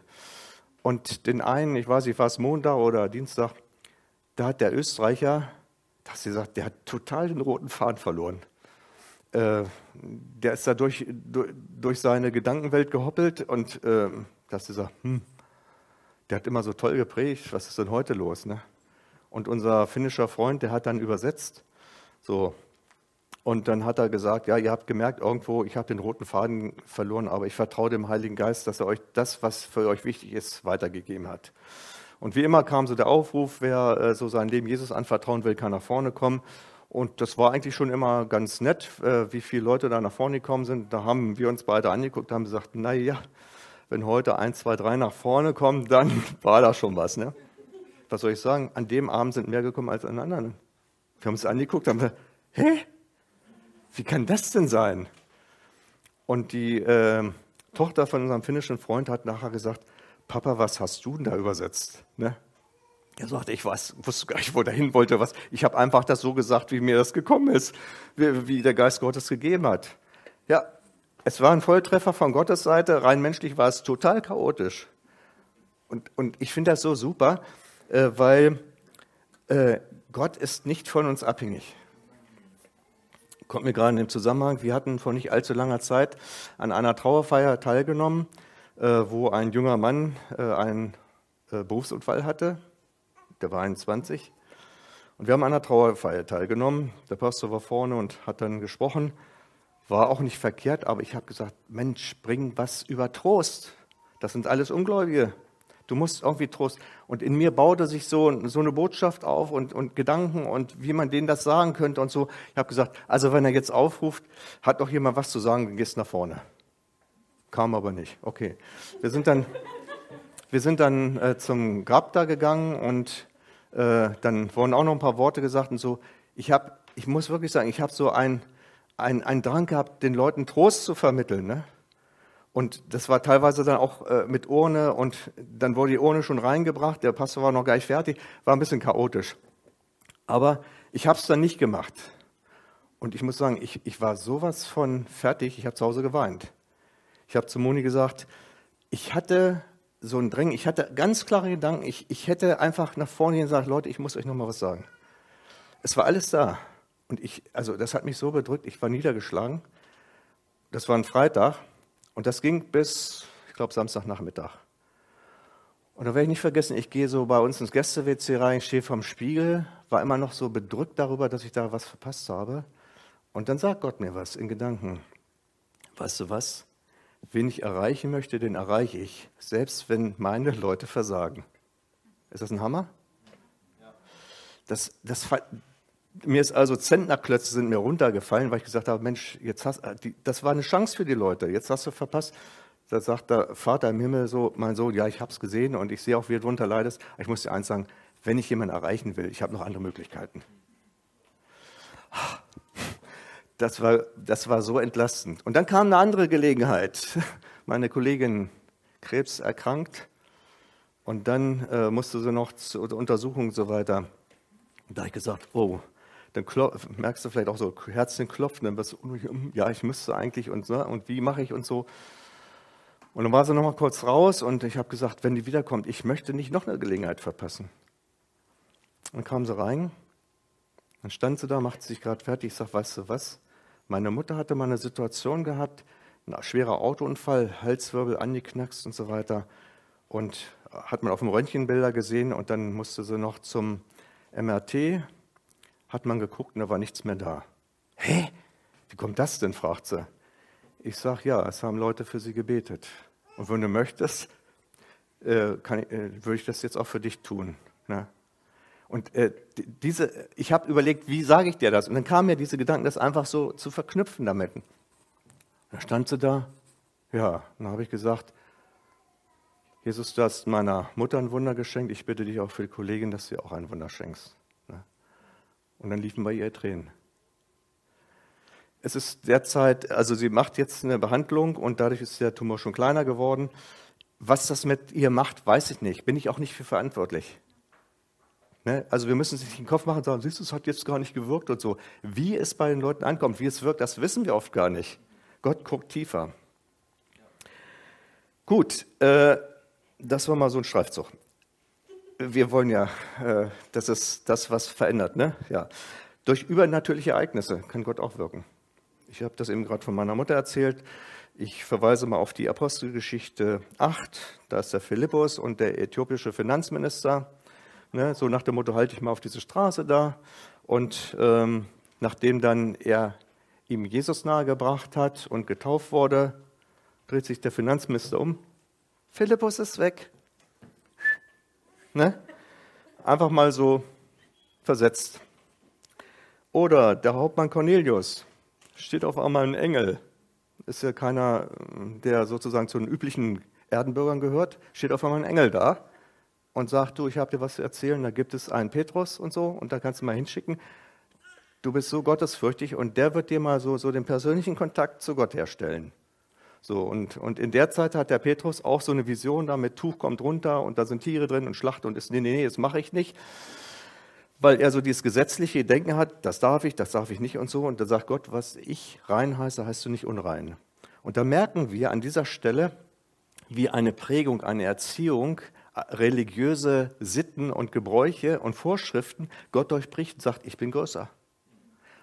Und den einen, ich weiß nicht, war es Montag oder Dienstag, da hat der Österreicher dass sie sagt, der hat total den roten Faden verloren. Äh, der ist da durch, durch, durch, seine Gedankenwelt gehoppelt und äh, dass sie sagt, hm, der hat immer so toll geprägt, was ist denn heute los? Ne? Und unser finnischer Freund, der hat dann übersetzt, so, und dann hat er gesagt, ja, ihr habt gemerkt irgendwo, ich habe den roten Faden verloren, aber ich vertraue dem Heiligen Geist, dass er euch das, was für euch wichtig ist, weitergegeben hat. Und wie immer kam so der Aufruf, wer äh, so sein Leben Jesus anvertrauen will, kann nach vorne kommen. Und das war eigentlich schon immer ganz nett, äh, wie viele Leute da nach vorne gekommen sind. Da haben wir uns beide angeguckt, haben gesagt, na ja, wenn heute eins, zwei, drei nach vorne kommen, dann *laughs* war da schon was. Ne? Was soll ich sagen? An dem Abend sind mehr gekommen als an anderen. Wir haben uns angeguckt, haben gesagt, hä? Wie kann das denn sein? Und die äh, Tochter von unserem finnischen Freund hat nachher gesagt, Papa, was hast du denn da übersetzt? Ne? Er sagte, ich weiß, wusste gar nicht, wo er hin wollte. Was. Ich habe einfach das so gesagt, wie mir das gekommen ist, wie, wie der Geist Gottes gegeben hat. Ja, es war ein Volltreffer von Gottes Seite. Rein menschlich war es total chaotisch. Und, und ich finde das so super, äh, weil äh, Gott ist nicht von uns abhängig kommt mir gerade in dem Zusammenhang, wir hatten vor nicht allzu langer Zeit an einer Trauerfeier teilgenommen, äh, wo ein junger Mann äh, einen äh, Berufsunfall hatte, der war 21. Und wir haben an einer Trauerfeier teilgenommen. Der Pastor war vorne und hat dann gesprochen. War auch nicht verkehrt, aber ich habe gesagt, Mensch, bring was über Trost. Das sind alles Ungläubige. Du musst irgendwie Trost. Und in mir baute sich so, so eine Botschaft auf und, und Gedanken und wie man denen das sagen könnte und so. Ich habe gesagt, also wenn er jetzt aufruft, hat doch jemand was zu sagen, gehst nach vorne. Kam aber nicht. Okay. Wir sind dann, wir sind dann äh, zum Grab da gegangen und äh, dann wurden auch noch ein paar Worte gesagt und so. Ich habe, ich muss wirklich sagen, ich habe so einen ein Drang gehabt, den Leuten Trost zu vermitteln. Ne? Und das war teilweise dann auch äh, mit Urne und dann wurde die Urne schon reingebracht. Der Pastor war noch gar nicht fertig, war ein bisschen chaotisch. Aber ich habe es dann nicht gemacht. Und ich muss sagen, ich, ich war sowas von fertig, ich habe zu Hause geweint. Ich habe zu Moni gesagt, ich hatte so ein Drängen, ich hatte ganz klare Gedanken, ich, ich hätte einfach nach vorne gesagt, Leute, ich muss euch noch mal was sagen. Es war alles da. Und ich, also das hat mich so bedrückt, ich war niedergeschlagen. Das war ein Freitag und das ging bis, ich glaube, Samstagnachmittag. Und da werde ich nicht vergessen, ich gehe so bei uns ins Gäste-WC rein, stehe vorm Spiegel, war immer noch so bedrückt darüber, dass ich da was verpasst habe. Und dann sagt Gott mir was in Gedanken. Weißt du was? Wen ich erreichen möchte, den erreiche ich, selbst wenn meine Leute versagen. Ist das ein Hammer? Das, das, mir ist also Zentnerklötze sind mir runtergefallen, weil ich gesagt habe, Mensch, jetzt hast, das war eine Chance für die Leute, jetzt hast du verpasst. Da sagt der Vater im Himmel so, mein Sohn, ja, ich habe es gesehen und ich sehe auch, wie du darunter leidest. Ich muss dir eins sagen, wenn ich jemanden erreichen will, ich habe noch andere Möglichkeiten. Das war, das war so entlastend. Und dann kam eine andere Gelegenheit. Meine Kollegin Krebs erkrankt und dann äh, musste sie noch zur Untersuchung und so weiter. Und da habe ich gesagt, oh, dann merkst du vielleicht auch so Herzchen klopfen, dann wirst du, ja, ich müsste eigentlich und, so, und wie mache ich und so. Und dann war sie noch mal kurz raus und ich habe gesagt, wenn die wiederkommt, ich möchte nicht noch eine Gelegenheit verpassen. Dann kam sie rein, dann stand sie da, machte sich gerade fertig. Ich sage, weißt du was? Meine Mutter hatte mal eine Situation gehabt, ein schwerer Autounfall, Halswirbel angeknackst und so weiter. Und hat man auf dem Röntgenbilder gesehen und dann musste sie noch zum MRT hat man geguckt und da war nichts mehr da. Hä? Wie kommt das denn? fragt sie. Ich sage, ja, es haben Leute für sie gebetet. Und wenn du möchtest, äh, äh, würde ich das jetzt auch für dich tun. Ne? Und äh, diese, ich habe überlegt, wie sage ich dir das? Und dann kam mir diese Gedanken, das einfach so zu verknüpfen damit. Da stand sie da. Ja, dann habe ich gesagt, Jesus, du hast meiner Mutter ein Wunder geschenkt. Ich bitte dich auch für die Kollegin, dass du ihr auch ein Wunder schenkst. Und dann liefen bei ihr Tränen. Es ist derzeit, also sie macht jetzt eine Behandlung und dadurch ist der Tumor schon kleiner geworden. Was das mit ihr macht, weiß ich nicht. Bin ich auch nicht für verantwortlich. Ne? Also wir müssen sich den Kopf machen und sagen, siehst du, es hat jetzt gar nicht gewirkt und so. Wie es bei den Leuten ankommt, wie es wirkt, das wissen wir oft gar nicht. Gott guckt tiefer. Gut, äh, das war mal so ein Streifzug. Wir wollen ja, äh, das ist das, was verändert. Ne? Ja. Durch übernatürliche Ereignisse kann Gott auch wirken. Ich habe das eben gerade von meiner Mutter erzählt. Ich verweise mal auf die Apostelgeschichte 8. Da ist der Philippus und der äthiopische Finanzminister. Ne, so nach dem Motto, halte ich mal auf diese Straße da. Und ähm, nachdem dann er ihm Jesus nahegebracht hat und getauft wurde, dreht sich der Finanzminister um. Philippus ist weg. Ne? Einfach mal so versetzt. Oder der Hauptmann Cornelius steht auf einmal ein Engel. Ist ja keiner, der sozusagen zu den üblichen Erdenbürgern gehört, steht auf einmal ein Engel da und sagt, du, ich habe dir was zu erzählen, da gibt es einen Petrus und so und da kannst du mal hinschicken. Du bist so gottesfürchtig und der wird dir mal so, so den persönlichen Kontakt zu Gott herstellen. So, und, und in der Zeit hat der Petrus auch so eine Vision, da mit Tuch kommt runter und da sind Tiere drin und Schlacht und ist, nee, nee, nee, das mache ich nicht. Weil er so dieses gesetzliche Denken hat, das darf ich, das darf ich nicht und so. Und da sagt Gott, was ich rein heiße, heißt du nicht unrein. Und da merken wir an dieser Stelle, wie eine Prägung, eine Erziehung, religiöse Sitten und Gebräuche und Vorschriften Gott durchbricht und sagt, ich bin größer.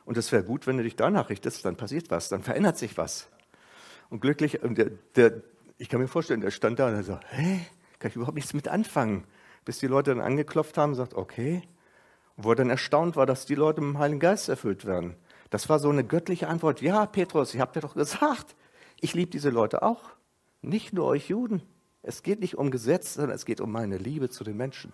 Und es wäre gut, wenn du dich danach richtest, dann passiert was, dann verändert sich was. Und glücklich, der, der, ich kann mir vorstellen, der stand da und er sagt, hä, kann ich überhaupt nichts mit anfangen? Bis die Leute dann angeklopft haben und sagt, okay. Und wo er dann erstaunt war, dass die Leute mit dem Heiligen Geist erfüllt werden. Das war so eine göttliche Antwort. Ja, Petrus, ich habe dir doch gesagt, ich liebe diese Leute auch. Nicht nur euch Juden. Es geht nicht um Gesetz, sondern es geht um meine Liebe zu den Menschen.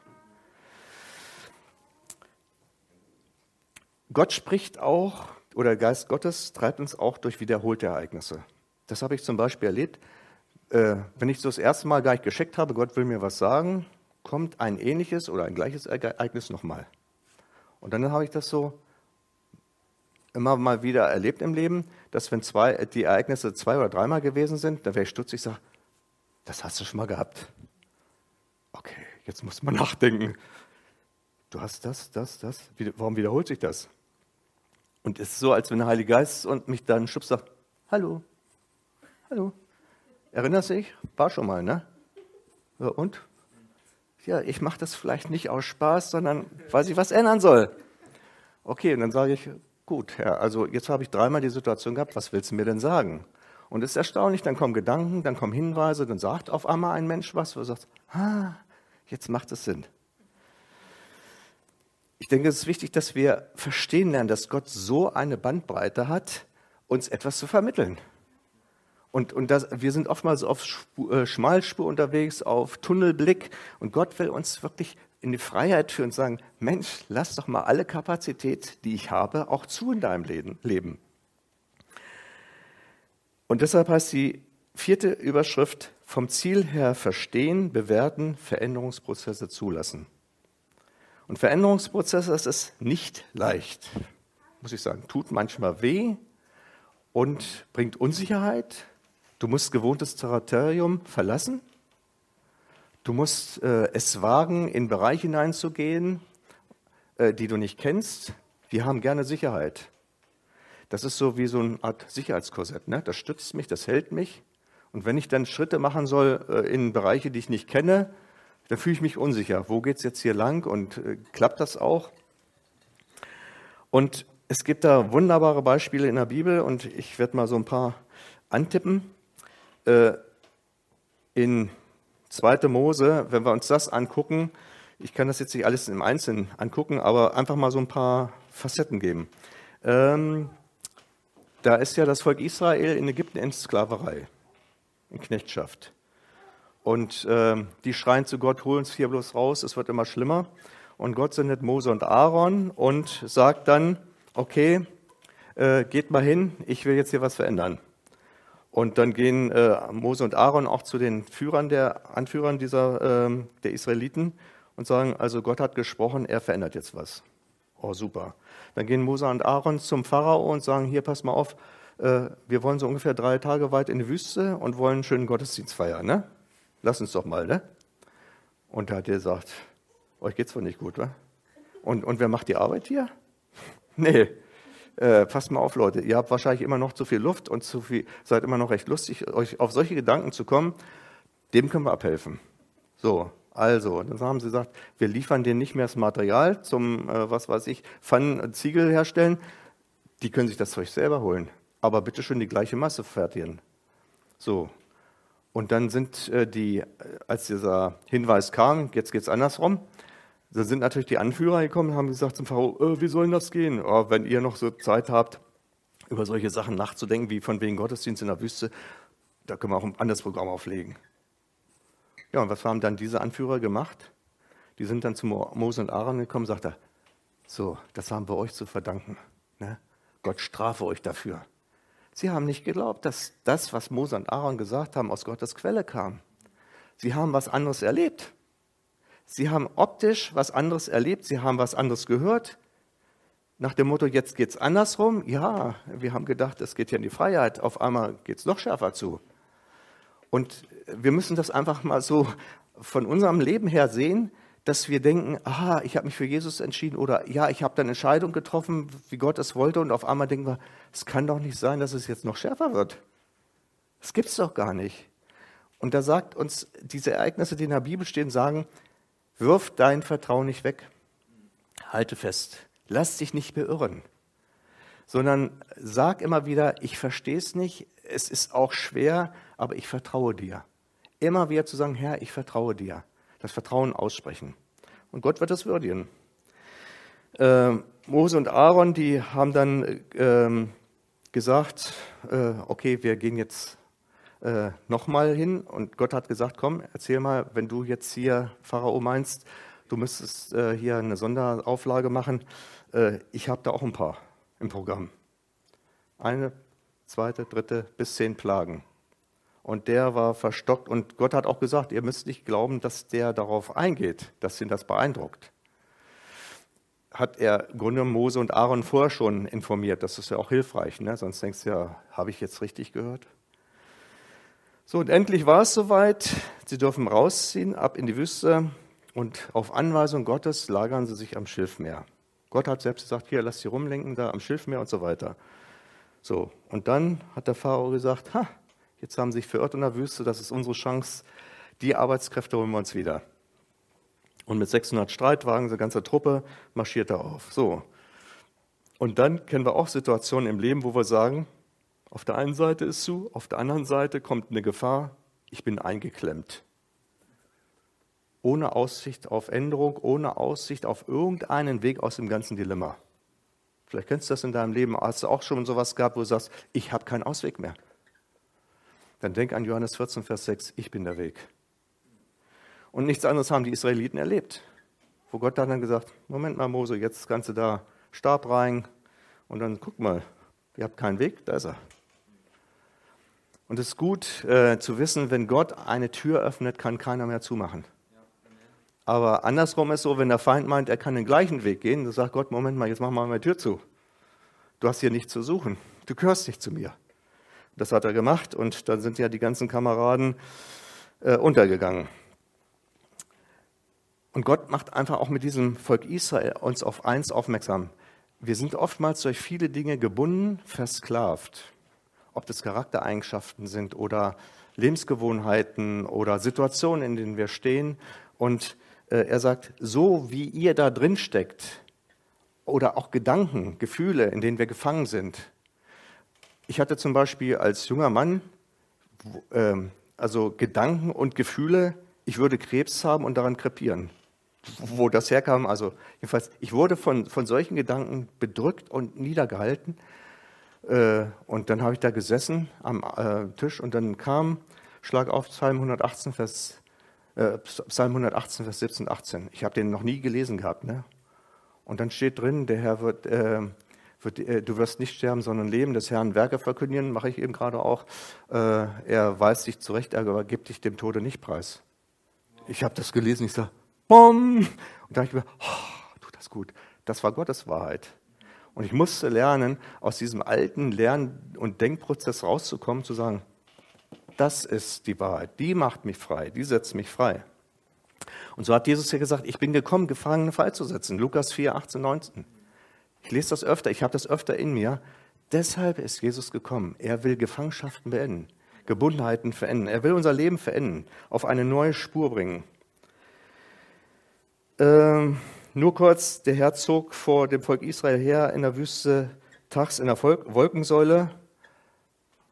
Gott spricht auch, oder der Geist Gottes treibt uns auch durch wiederholte Ereignisse. Das habe ich zum Beispiel erlebt, äh, wenn ich so das erste Mal gar nicht gescheckt habe, Gott will mir was sagen, kommt ein ähnliches oder ein gleiches Ereignis nochmal. Und dann habe ich das so immer mal wieder erlebt im Leben, dass wenn zwei, die Ereignisse zwei oder dreimal gewesen sind, dann wäre ich stutzig und sage, das hast du schon mal gehabt. Okay, jetzt muss man *laughs* nachdenken. Du hast das, das, das. Warum wiederholt sich das? Und es ist so, als wenn der Heilige Geist und mich dann schubst sagt, hallo, Hallo. Erinnerst du dich? War schon mal, ne? Und? Ja, ich mache das vielleicht nicht aus Spaß, sondern weil sich was ändern soll. Okay, und dann sage ich, gut, Herr, also jetzt habe ich dreimal die Situation gehabt, was willst du mir denn sagen? Und es ist erstaunlich, dann kommen Gedanken, dann kommen Hinweise, dann sagt auf einmal ein Mensch was, wo du sagst, ah, jetzt macht es Sinn. Ich denke, es ist wichtig, dass wir verstehen lernen, dass Gott so eine Bandbreite hat, uns etwas zu vermitteln. Und, und das, wir sind oftmals auf Spur, äh, Schmalspur unterwegs, auf Tunnelblick. Und Gott will uns wirklich in die Freiheit führen und sagen, Mensch, lass doch mal alle Kapazität, die ich habe, auch zu in deinem Leben. Und deshalb heißt die vierte Überschrift, vom Ziel her verstehen, bewerten, Veränderungsprozesse zulassen. Und Veränderungsprozesse, das ist nicht leicht, muss ich sagen. Tut manchmal weh und bringt Unsicherheit, Du musst gewohntes Territorium verlassen. Du musst äh, es wagen, in Bereiche hineinzugehen, äh, die du nicht kennst. Wir haben gerne Sicherheit. Das ist so wie so eine Art Sicherheitskorsett. Ne? Das stützt mich, das hält mich. Und wenn ich dann Schritte machen soll äh, in Bereiche, die ich nicht kenne, dann fühle ich mich unsicher. Wo geht es jetzt hier lang und äh, klappt das auch? Und es gibt da wunderbare Beispiele in der Bibel und ich werde mal so ein paar antippen. Äh, in 2. Mose, wenn wir uns das angucken, ich kann das jetzt nicht alles im Einzelnen angucken, aber einfach mal so ein paar Facetten geben. Ähm, da ist ja das Volk Israel in Ägypten in Sklaverei, in Knechtschaft. Und äh, die schreien zu Gott, hol uns hier bloß raus, es wird immer schlimmer. Und Gott sendet Mose und Aaron und sagt dann, okay, äh, geht mal hin, ich will jetzt hier was verändern. Und dann gehen äh, Mose und Aaron auch zu den Führern der Anführern dieser ähm, der Israeliten und sagen, also Gott hat gesprochen, er verändert jetzt was. Oh super. Dann gehen Mose und Aaron zum Pharao und sagen, hier pass mal auf, äh, wir wollen so ungefähr drei Tage weit in die Wüste und wollen einen schönen Gottesdienst feiern, ne? Lass uns doch mal, ne? Und da hat er gesagt, euch geht's wohl nicht gut, wa? Und, und wer macht die Arbeit hier? *laughs* nee, äh, passt mal auf, Leute, ihr habt wahrscheinlich immer noch zu viel Luft und zu viel, seid immer noch recht lustig, euch auf solche Gedanken zu kommen, dem können wir abhelfen. So, Also, dann haben sie gesagt, wir liefern denen nicht mehr das Material zum, äh, was weiß ich, Pfannen, Ziegel herstellen. Die können sich das Zeug selber holen. Aber bitte schön die gleiche Masse fertigen. So. Und dann sind äh, die, äh, als dieser Hinweis kam, jetzt geht es andersrum, da sind natürlich die Anführer gekommen und haben gesagt zum Pharao, äh, wie soll das gehen? Oh, wenn ihr noch so Zeit habt, über solche Sachen nachzudenken, wie von wegen Gottesdienst in der Wüste, da können wir auch ein anderes Programm auflegen. Ja, und was haben dann diese Anführer gemacht? Die sind dann zu Mose und Aaron gekommen und sagten, so, das haben wir euch zu verdanken. Ne? Gott strafe euch dafür. Sie haben nicht geglaubt, dass das, was Mose und Aaron gesagt haben, aus Gottes Quelle kam. Sie haben was anderes erlebt. Sie haben optisch was anderes erlebt, sie haben was anderes gehört. Nach dem Motto, jetzt geht es andersrum. Ja, wir haben gedacht, es geht ja in die Freiheit. Auf einmal geht es noch schärfer zu. Und wir müssen das einfach mal so von unserem Leben her sehen, dass wir denken, aha, ich habe mich für Jesus entschieden oder ja, ich habe dann Entscheidung getroffen, wie Gott es wollte und auf einmal denken wir, es kann doch nicht sein, dass es jetzt noch schärfer wird. Das gibt es doch gar nicht. Und da sagt uns diese Ereignisse, die in der Bibel stehen, sagen, Wirf dein Vertrauen nicht weg. Halte fest. Lass dich nicht beirren. Sondern sag immer wieder, ich verstehe es nicht, es ist auch schwer, aber ich vertraue dir. Immer wieder zu sagen, Herr, ich vertraue dir. Das Vertrauen aussprechen. Und Gott wird das würdigen. Äh, Mose und Aaron, die haben dann äh, gesagt, äh, okay, wir gehen jetzt äh, nochmal hin und Gott hat gesagt, komm, erzähl mal, wenn du jetzt hier, Pharao, meinst, du müsstest äh, hier eine Sonderauflage machen, äh, ich habe da auch ein paar im Programm. Eine, zweite, dritte bis zehn Plagen. Und der war verstockt und Gott hat auch gesagt, ihr müsst nicht glauben, dass der darauf eingeht, dass ihn das beeindruckt. Hat er Grunde Mose und Aaron vorher schon informiert, das ist ja auch hilfreich, ne? sonst denkst du ja, habe ich jetzt richtig gehört? So, und endlich war es soweit. Sie dürfen rausziehen, ab in die Wüste und auf Anweisung Gottes lagern sie sich am Schilfmeer. Gott hat selbst gesagt, hier, lass sie rumlenken, da am Schilfmeer und so weiter. So, und dann hat der Pharao gesagt, ha, jetzt haben sie sich verirrt in der Wüste, das ist unsere Chance, die Arbeitskräfte holen wir uns wieder. Und mit 600 Streitwagen, die ganze Truppe, marschiert er auf. So. Und dann kennen wir auch Situationen im Leben, wo wir sagen, auf der einen Seite ist zu, auf der anderen Seite kommt eine Gefahr, ich bin eingeklemmt. Ohne Aussicht auf Änderung, ohne Aussicht auf irgendeinen Weg aus dem ganzen Dilemma. Vielleicht kennst du das in deinem Leben, hast du auch schon sowas gehabt, wo du sagst, ich habe keinen Ausweg mehr. Dann denk an Johannes 14, Vers 6, ich bin der Weg. Und nichts anderes haben die Israeliten erlebt. Wo Gott dann gesagt, Moment mal Mose, jetzt das Ganze da, Stab rein und dann guck mal, ihr habt keinen Weg, da ist er. Und es ist gut äh, zu wissen, wenn Gott eine Tür öffnet, kann keiner mehr zumachen. Aber andersrum ist so, wenn der Feind meint, er kann den gleichen Weg gehen, dann sagt Gott, Moment mal, jetzt mach mal meine Tür zu. Du hast hier nichts zu suchen. Du gehörst nicht zu mir. Das hat er gemacht und dann sind ja die ganzen Kameraden äh, untergegangen. Und Gott macht einfach auch mit diesem Volk Israel uns auf eins aufmerksam. Wir sind oftmals durch viele Dinge gebunden, versklavt ob das Charaktereigenschaften sind oder Lebensgewohnheiten oder Situationen, in denen wir stehen. Und äh, er sagt, so wie ihr da drin steckt oder auch Gedanken, Gefühle, in denen wir gefangen sind. Ich hatte zum Beispiel als junger Mann äh, also Gedanken und Gefühle, ich würde Krebs haben und daran krepieren. Wo das herkam, also jedenfalls, ich wurde von, von solchen Gedanken bedrückt und niedergehalten und dann habe ich da gesessen am äh, Tisch und dann kam, schlag auf Psalm 118, Vers, äh, Psalm 118, Vers 17 18. Ich habe den noch nie gelesen gehabt. Ne? Und dann steht drin, der Herr wird, äh, wird äh, du wirst nicht sterben, sondern leben, des Herrn Werke verkündigen, mache ich eben gerade auch. Äh, er weist dich zurecht, er gibt dich dem Tode nicht preis. Ich habe das gelesen, ich sage, BOM! Und da habe ich mir, oh, tut das gut. Das war Gottes Wahrheit. Und ich musste lernen, aus diesem alten Lern- und Denkprozess rauszukommen, zu sagen, das ist die Wahrheit, die macht mich frei, die setzt mich frei. Und so hat Jesus ja gesagt, ich bin gekommen, Gefangene freizusetzen. Lukas 4, 18, 19. Ich lese das öfter, ich habe das öfter in mir. Deshalb ist Jesus gekommen. Er will Gefangenschaften beenden, Gebundenheiten verändern. Er will unser Leben verändern, auf eine neue Spur bringen. Ähm, nur kurz, der Herr zog vor dem Volk Israel her in der Wüste tags in der Wolkensäule.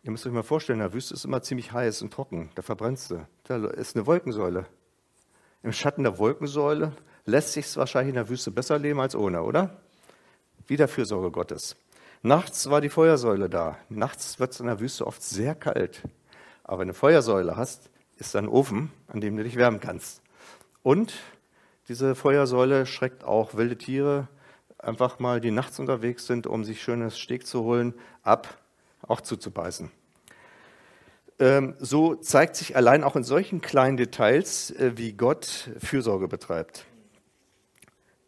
Ihr müsst euch mal vorstellen, in der Wüste ist immer ziemlich heiß und trocken, da verbrennst du. Da ist eine Wolkensäule. Im Schatten der Wolkensäule lässt sich es wahrscheinlich in der Wüste besser leben als ohne, oder? Wieder Fürsorge Gottes. Nachts war die Feuersäule da. Nachts wird es in der Wüste oft sehr kalt. Aber wenn du eine Feuersäule hast, ist da ein Ofen, an dem du dich wärmen kannst. Und diese Feuersäule schreckt auch wilde Tiere, einfach mal, die nachts unterwegs sind, um sich schönes Steg zu holen, ab, auch zuzubeißen. Ähm, so zeigt sich allein auch in solchen kleinen Details, äh, wie Gott Fürsorge betreibt.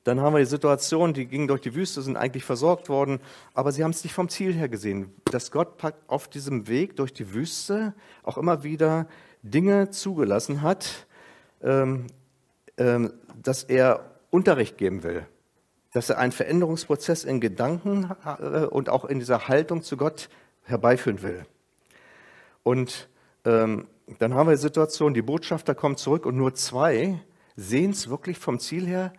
Dann haben wir die Situation, die gingen durch die Wüste, sind eigentlich versorgt worden, aber sie haben es nicht vom Ziel her gesehen, dass Gott auf diesem Weg durch die Wüste auch immer wieder Dinge zugelassen hat, ähm, dass er Unterricht geben will, dass er einen Veränderungsprozess in Gedanken äh, und auch in dieser Haltung zu Gott herbeiführen will. Und ähm, dann haben wir die Situation, die Botschafter kommen zurück und nur zwei sehen es wirklich vom Ziel her,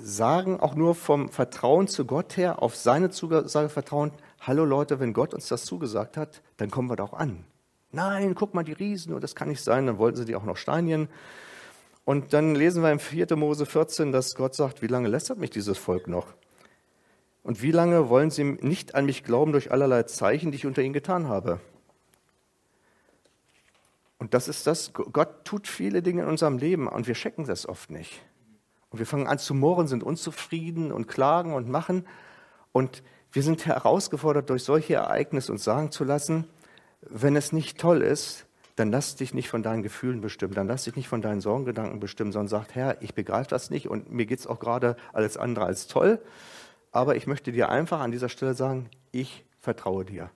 sagen auch nur vom Vertrauen zu Gott her, auf seine Zusage vertrauen, hallo Leute, wenn Gott uns das zugesagt hat, dann kommen wir da auch an. Nein, guck mal, die Riesen, das kann nicht sein, dann wollten sie die auch noch steinigen. Und dann lesen wir im 4. Mose 14, dass Gott sagt, wie lange lästert mich dieses Volk noch? Und wie lange wollen sie nicht an mich glauben durch allerlei Zeichen, die ich unter ihnen getan habe? Und das ist das, Gott tut viele Dinge in unserem Leben und wir checken das oft nicht. Und wir fangen an zu murren, sind unzufrieden und klagen und machen. Und wir sind herausgefordert, durch solche Ereignisse uns sagen zu lassen, wenn es nicht toll ist, dann lass dich nicht von deinen Gefühlen bestimmen, dann lass dich nicht von deinen Sorgengedanken bestimmen, sondern sag, Herr, ich begreife das nicht und mir geht es auch gerade alles andere als toll, aber ich möchte dir einfach an dieser Stelle sagen, ich vertraue dir.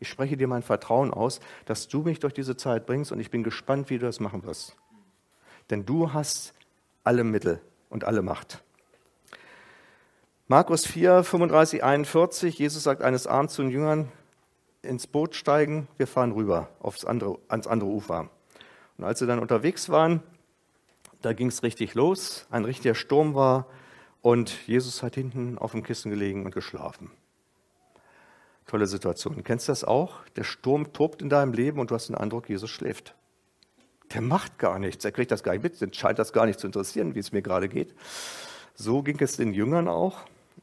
Ich spreche dir mein Vertrauen aus, dass du mich durch diese Zeit bringst und ich bin gespannt, wie du das machen wirst. Denn du hast alle Mittel und alle Macht. Markus 4, 35, 41, Jesus sagt eines Abends zu den Jüngern, ins Boot steigen, wir fahren rüber aufs andere, ans andere Ufer. Und als sie dann unterwegs waren, da ging es richtig los, ein richtiger Sturm war und Jesus hat hinten auf dem Kissen gelegen und geschlafen. Tolle Situation. Kennst du das auch? Der Sturm tobt in deinem Leben und du hast den Eindruck, Jesus schläft. Der macht gar nichts, er kriegt das gar nicht mit, den scheint das gar nicht zu interessieren, wie es mir gerade geht. So ging es den Jüngern auch.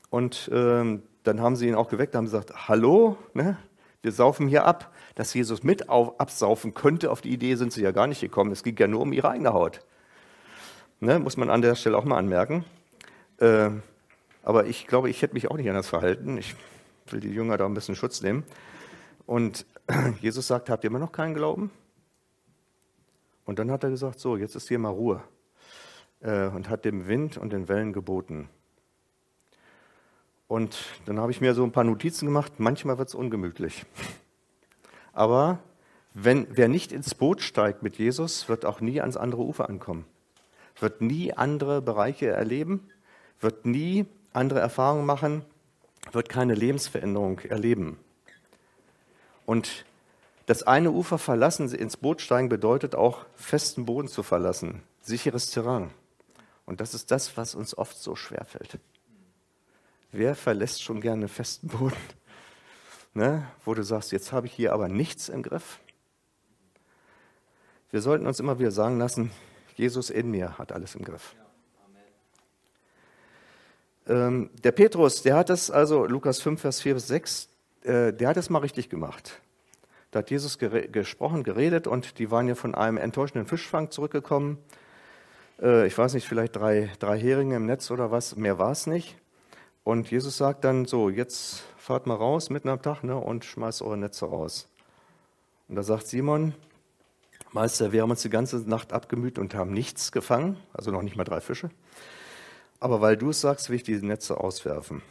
Und ähm, dann haben sie ihn auch geweckt, haben gesagt, hallo, ne? Wir saufen hier ab. Dass Jesus mit auf, absaufen könnte, auf die Idee sind sie ja gar nicht gekommen. Es ging ja nur um ihre eigene Haut. Ne, muss man an der Stelle auch mal anmerken. Äh, aber ich glaube, ich hätte mich auch nicht anders verhalten. Ich will die Jünger da ein bisschen Schutz nehmen. Und *clears throat* Jesus sagt, habt ihr immer noch keinen Glauben? Und dann hat er gesagt, so, jetzt ist hier mal Ruhe. Äh, und hat dem Wind und den Wellen geboten. Und dann habe ich mir so ein paar Notizen gemacht. Manchmal wird es ungemütlich. Aber wenn, wer nicht ins Boot steigt mit Jesus, wird auch nie ans andere Ufer ankommen. Wird nie andere Bereiche erleben, wird nie andere Erfahrungen machen, wird keine Lebensveränderung erleben. Und das eine Ufer verlassen, ins Boot steigen, bedeutet auch festen Boden zu verlassen, sicheres Terrain. Und das ist das, was uns oft so schwer fällt. Wer verlässt schon gerne festen Boden? *laughs* Ne? Wo du sagst, jetzt habe ich hier aber nichts im Griff. Wir sollten uns immer wieder sagen lassen, Jesus in mir hat alles im Griff. Ähm, der Petrus, der hat das, also Lukas 5, Vers 4 bis 6, äh, der hat es mal richtig gemacht. Da hat Jesus gere gesprochen, geredet und die waren ja von einem enttäuschenden Fischfang zurückgekommen. Äh, ich weiß nicht, vielleicht drei, drei Heringe im Netz oder was, mehr war es nicht. Und Jesus sagt dann so, jetzt fahrt mal raus mitten am Tag ne, und schmeißt eure Netze raus. Und da sagt Simon, Meister, wir haben uns die ganze Nacht abgemüht und haben nichts gefangen, also noch nicht mal drei Fische. Aber weil du es sagst, will ich die Netze auswerfen.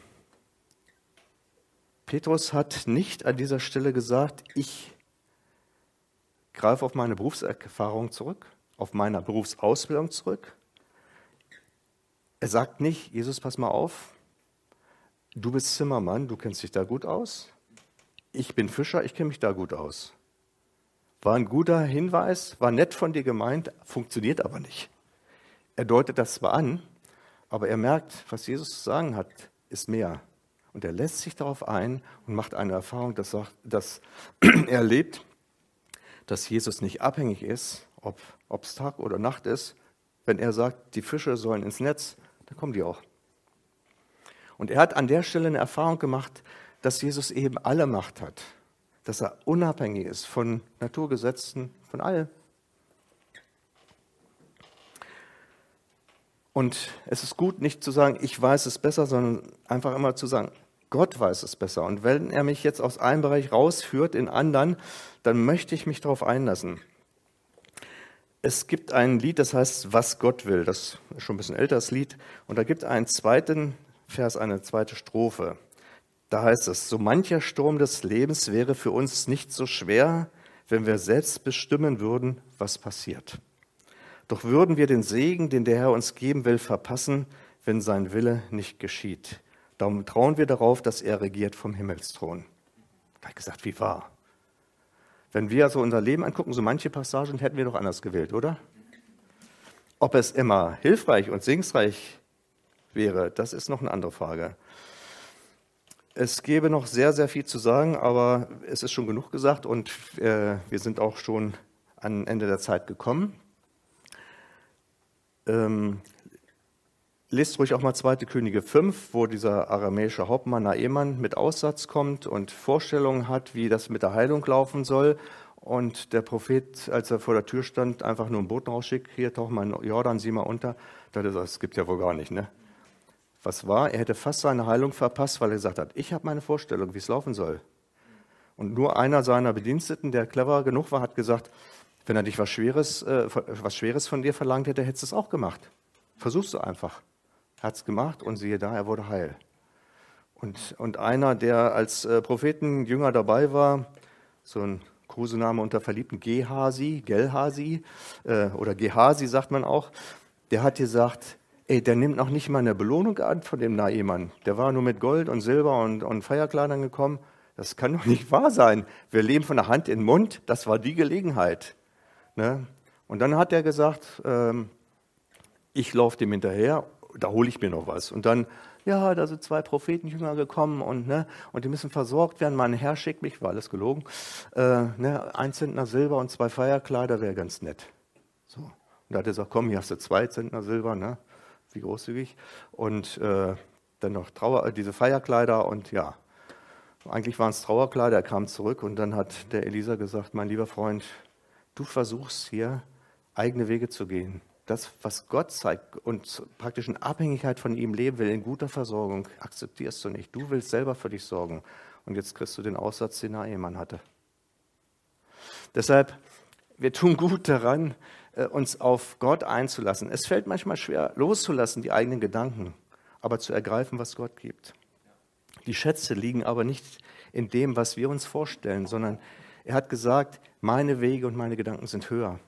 Petrus hat nicht an dieser Stelle gesagt, ich greife auf meine Berufserfahrung zurück, auf meine Berufsausbildung zurück. Er sagt nicht, Jesus, pass mal auf, Du bist Zimmermann, du kennst dich da gut aus. Ich bin Fischer, ich kenne mich da gut aus. War ein guter Hinweis, war nett von dir gemeint, funktioniert aber nicht. Er deutet das zwar an, Aber er merkt, was Jesus zu sagen hat, ist mehr. Und er lässt sich darauf ein und macht eine Erfahrung, dass, dass *clears throat* er erlebt, dass Jesus nicht abhängig ist, ob es Tag oder Nacht ist. Wenn er sagt, die Fische sollen ins Netz, dann kommen die auch. Und er hat an der Stelle eine Erfahrung gemacht, dass Jesus eben alle Macht hat, dass er unabhängig ist von Naturgesetzen, von allem. Und es ist gut, nicht zu sagen, ich weiß es besser, sondern einfach immer zu sagen, Gott weiß es besser. Und wenn er mich jetzt aus einem Bereich rausführt in anderen, dann möchte ich mich darauf einlassen. Es gibt ein Lied, das heißt, was Gott will. Das ist schon ein bisschen älteres Lied. Und da gibt es einen zweiten Vers, eine zweite Strophe. Da heißt es, so mancher Sturm des Lebens wäre für uns nicht so schwer, wenn wir selbst bestimmen würden, was passiert. Doch würden wir den Segen, den der Herr uns geben will, verpassen, wenn sein Wille nicht geschieht. Darum trauen wir darauf, dass er regiert vom Himmelsthron. Da habe ich gesagt, wie wahr. Wenn wir also unser Leben angucken, so manche Passagen hätten wir doch anders gewählt, oder? Ob es immer hilfreich und segensreich wäre, das ist noch eine andere Frage. Es gäbe noch sehr, sehr viel zu sagen, aber es ist schon genug gesagt und äh, wir sind auch schon am Ende der Zeit gekommen. Ähm, lest ruhig auch mal 2. Könige 5, wo dieser aramäische Hauptmann Naemann mit Aussatz kommt und Vorstellungen hat, wie das mit der Heilung laufen soll. Und der Prophet, als er vor der Tür stand, einfach nur ein Boot rausschickt, hier tauch mal in Jordan, sieh mal unter. Da hat er gesagt, das gibt ja wohl gar nicht. Ne? Was war? Er hätte fast seine Heilung verpasst, weil er gesagt hat, ich habe meine Vorstellung, wie es laufen soll. Und nur einer seiner Bediensteten, der clever genug war, hat gesagt, wenn er dich was Schweres, äh, was Schweres von dir verlangt hätte, hättest du es auch gemacht. Versuchst du einfach. Hat es gemacht und siehe da, er wurde heil. Und, und einer, der als äh, Prophetenjünger dabei war, so ein Kosename unter Verliebten, Gehasi, Gelhasi äh, oder Gehasi sagt man auch, der hat gesagt, ey, der nimmt noch nicht mal eine Belohnung an von dem Naiman. Der war nur mit Gold und Silber und, und Feierkleidern gekommen. Das kann doch nicht wahr sein. Wir leben von der Hand in den Mund. Das war die Gelegenheit. Ne? Und dann hat er gesagt, ähm, ich laufe dem hinterher, da hole ich mir noch was. Und dann, ja, da sind zwei Prophetenjünger gekommen und, ne, und die müssen versorgt werden. Mein Herr schickt mich, war alles gelogen, äh, ne, ein Zentner Silber und zwei Feierkleider wäre ganz nett. So. Und da hat er gesagt, komm, hier hast du zwei Zentner Silber, ne? Wie großzügig. Und äh, dann noch Trauer, diese Feierkleider und ja, eigentlich waren es Trauerkleider. Er kam zurück und dann hat der Elisa gesagt, mein lieber Freund, du versuchst hier eigene Wege zu gehen. Das, was Gott zeigt und praktisch in Abhängigkeit von ihm leben will, in guter Versorgung, akzeptierst du nicht. Du willst selber für dich sorgen. Und jetzt kriegst du den Aussatz, den Ehemann hatte. Deshalb, wir tun gut daran, uns auf Gott einzulassen. Es fällt manchmal schwer, loszulassen, die eigenen Gedanken, aber zu ergreifen, was Gott gibt. Die Schätze liegen aber nicht in dem, was wir uns vorstellen, sondern er hat gesagt, meine Wege und meine Gedanken sind höher.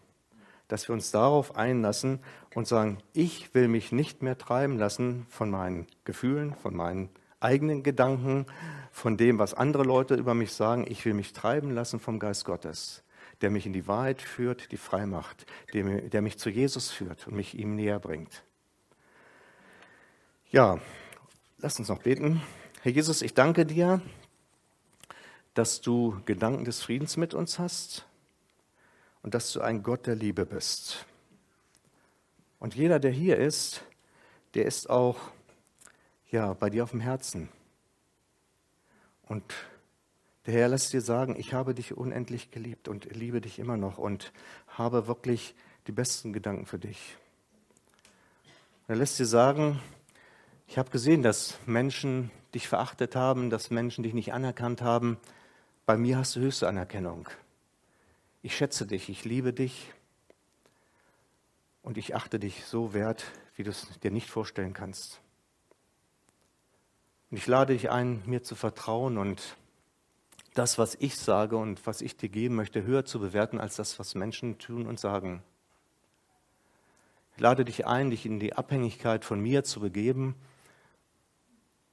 Dass wir uns darauf einlassen und sagen, ich will mich nicht mehr treiben lassen von meinen Gefühlen, von meinen eigenen Gedanken, von dem, was andere Leute über mich sagen. Ich will mich treiben lassen vom Geist Gottes, der mich in die Wahrheit führt, die frei macht, der mich zu Jesus führt und mich ihm näher bringt. Ja, lasst uns noch beten. Herr Jesus, ich danke dir dass du Gedanken des Friedens mit uns hast und dass du ein Gott der Liebe bist. Und jeder, der hier ist, der ist auch ja, bei dir auf dem Herzen. Und der Herr lässt dir sagen, ich habe dich unendlich geliebt und liebe dich immer noch und habe wirklich die besten Gedanken für dich. er lässt dir sagen, ich habe gesehen, dass Menschen dich verachtet haben, dass Menschen dich nicht anerkannt haben, bei mir hast du höchste Anerkennung. Ich schätze dich, ich liebe dich und ich achte dich so wert, wie du es dir nicht vorstellen kannst. Und ich lade dich ein, mir zu vertrauen und das, was ich sage und was ich dir geben möchte, höher zu bewerten als das, was Menschen tun und sagen. Ich lade dich ein, dich in die Abhängigkeit von mir zu begeben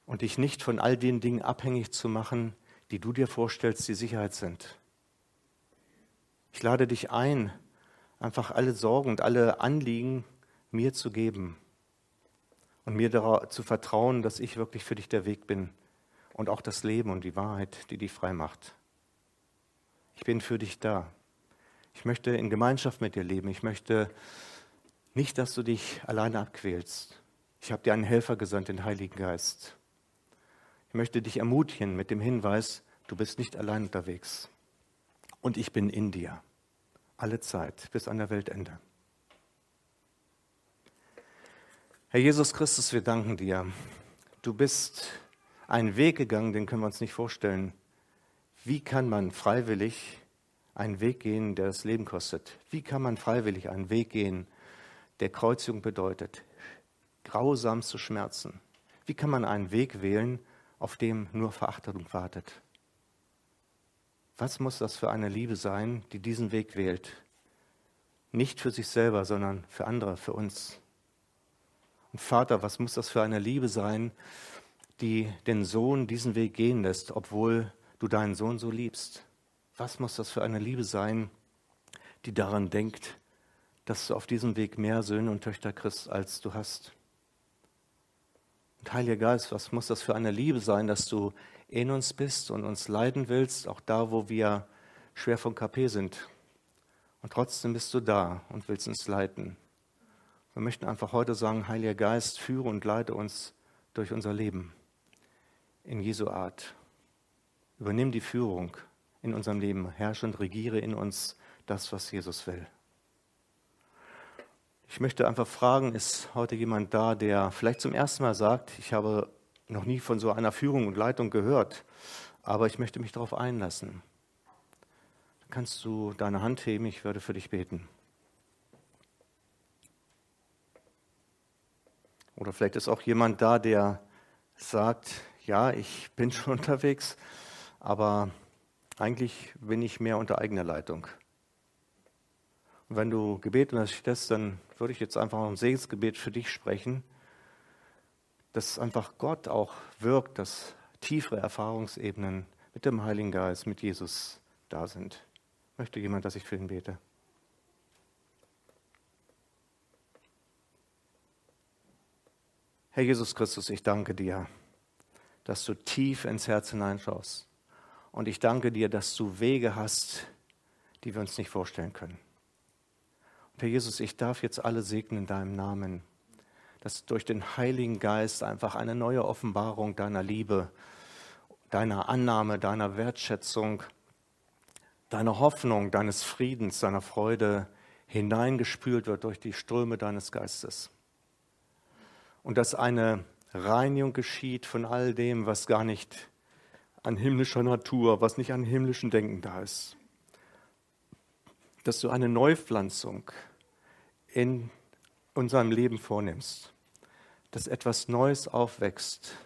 und dich nicht von all den Dingen abhängig zu machen, die du dir vorstellst, die Sicherheit sind. Ich lade dich ein, einfach alle Sorgen und alle Anliegen mir zu geben und mir zu vertrauen, dass ich wirklich für dich der Weg bin und auch das Leben und die Wahrheit, die dich frei macht. Ich bin für dich da. Ich möchte in Gemeinschaft mit dir leben. Ich möchte nicht, dass du dich alleine abquälst. Ich habe dir einen Helfer gesandt, den Heiligen Geist. Ich möchte dich ermutigen mit dem Hinweis, du bist nicht allein unterwegs. Und ich bin in dir. Alle Zeit, bis an der Weltende. Herr Jesus Christus, wir danken dir. Du bist einen Weg gegangen, den können wir uns nicht vorstellen. Wie kann man freiwillig einen Weg gehen, der das Leben kostet? Wie kann man freiwillig einen Weg gehen, der Kreuzigung bedeutet, grausamste Schmerzen? Wie kann man einen Weg wählen, auf dem nur Verachtung wartet? Was muss das für eine Liebe sein, die diesen Weg wählt? Nicht für sich selber, sondern für andere, für uns. Und Vater, was muss das für eine Liebe sein, die den Sohn diesen Weg gehen lässt, obwohl du deinen Sohn so liebst? Was muss das für eine Liebe sein, die daran denkt, dass du auf diesem Weg mehr Söhne und Töchter kriegst, als du hast? Und Heiliger Geist, was muss das für eine Liebe sein, dass du in uns bist und uns leiden willst, auch da, wo wir schwer vom KP sind. Und trotzdem bist du da und willst uns leiten. Wir möchten einfach heute sagen, Heiliger Geist, führe und leite uns durch unser Leben in Jesu Art. Übernimm die Führung in unserem Leben. Herrsche und regiere in uns das, was Jesus will. Ich möchte einfach fragen, ist heute jemand da, der vielleicht zum ersten Mal sagt, ich habe noch nie von so einer Führung und Leitung gehört, aber ich möchte mich darauf einlassen. Dann kannst du deine Hand heben, ich würde für dich beten. Oder vielleicht ist auch jemand da, der sagt, ja, ich bin *laughs* schon unterwegs, aber eigentlich bin ich mehr unter eigener Leitung. Und wenn du gebeten hast, dann würde ich jetzt einfach ein Segensgebet für dich sprechen, dass einfach Gott auch wirkt, dass tiefere Erfahrungsebenen mit dem Heiligen Geist, mit Jesus da sind. Möchte jemand, dass ich für ihn bete? Herr Jesus Christus, ich danke dir, dass du tief ins Herz hineinschaust. Und ich danke dir, dass du Wege hast, die wir uns nicht vorstellen können. Und Herr Jesus, ich darf jetzt alle segnen in deinem Namen, dass durch den Heiligen Geist einfach eine neue Offenbarung deiner Liebe, deiner Annahme, deiner Wertschätzung, deiner Hoffnung, deines Friedens, deiner Freude hineingespült wird durch die Ströme deines Geistes. Und dass eine Reinigung geschieht von all dem, was gar nicht an himmlischer Natur, was nicht an himmlischen Denken da ist. Dass du eine Neupflanzung in unserem Leben vornimmst, dass etwas Neues aufwächst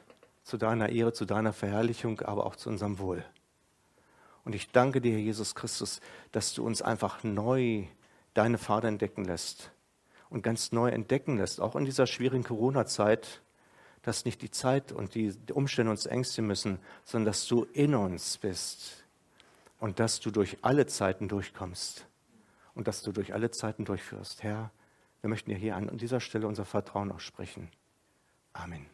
zu deiner Ehre, zu deiner Verherrlichung, aber auch zu unserem Wohl. Und ich danke dir, Jesus Christus, dass du uns einfach neu deine Vater entdecken lässt und ganz neu entdecken lässt, auch in dieser schwierigen Corona-Zeit, dass nicht die Zeit und die Umstände uns ängstigen müssen, sondern dass du in uns bist und dass du durch alle Zeiten durchkommst und dass du durch alle Zeiten durchführst. Herr, wir möchten dir hier an dieser Stelle unser Vertrauen aussprechen. Amen.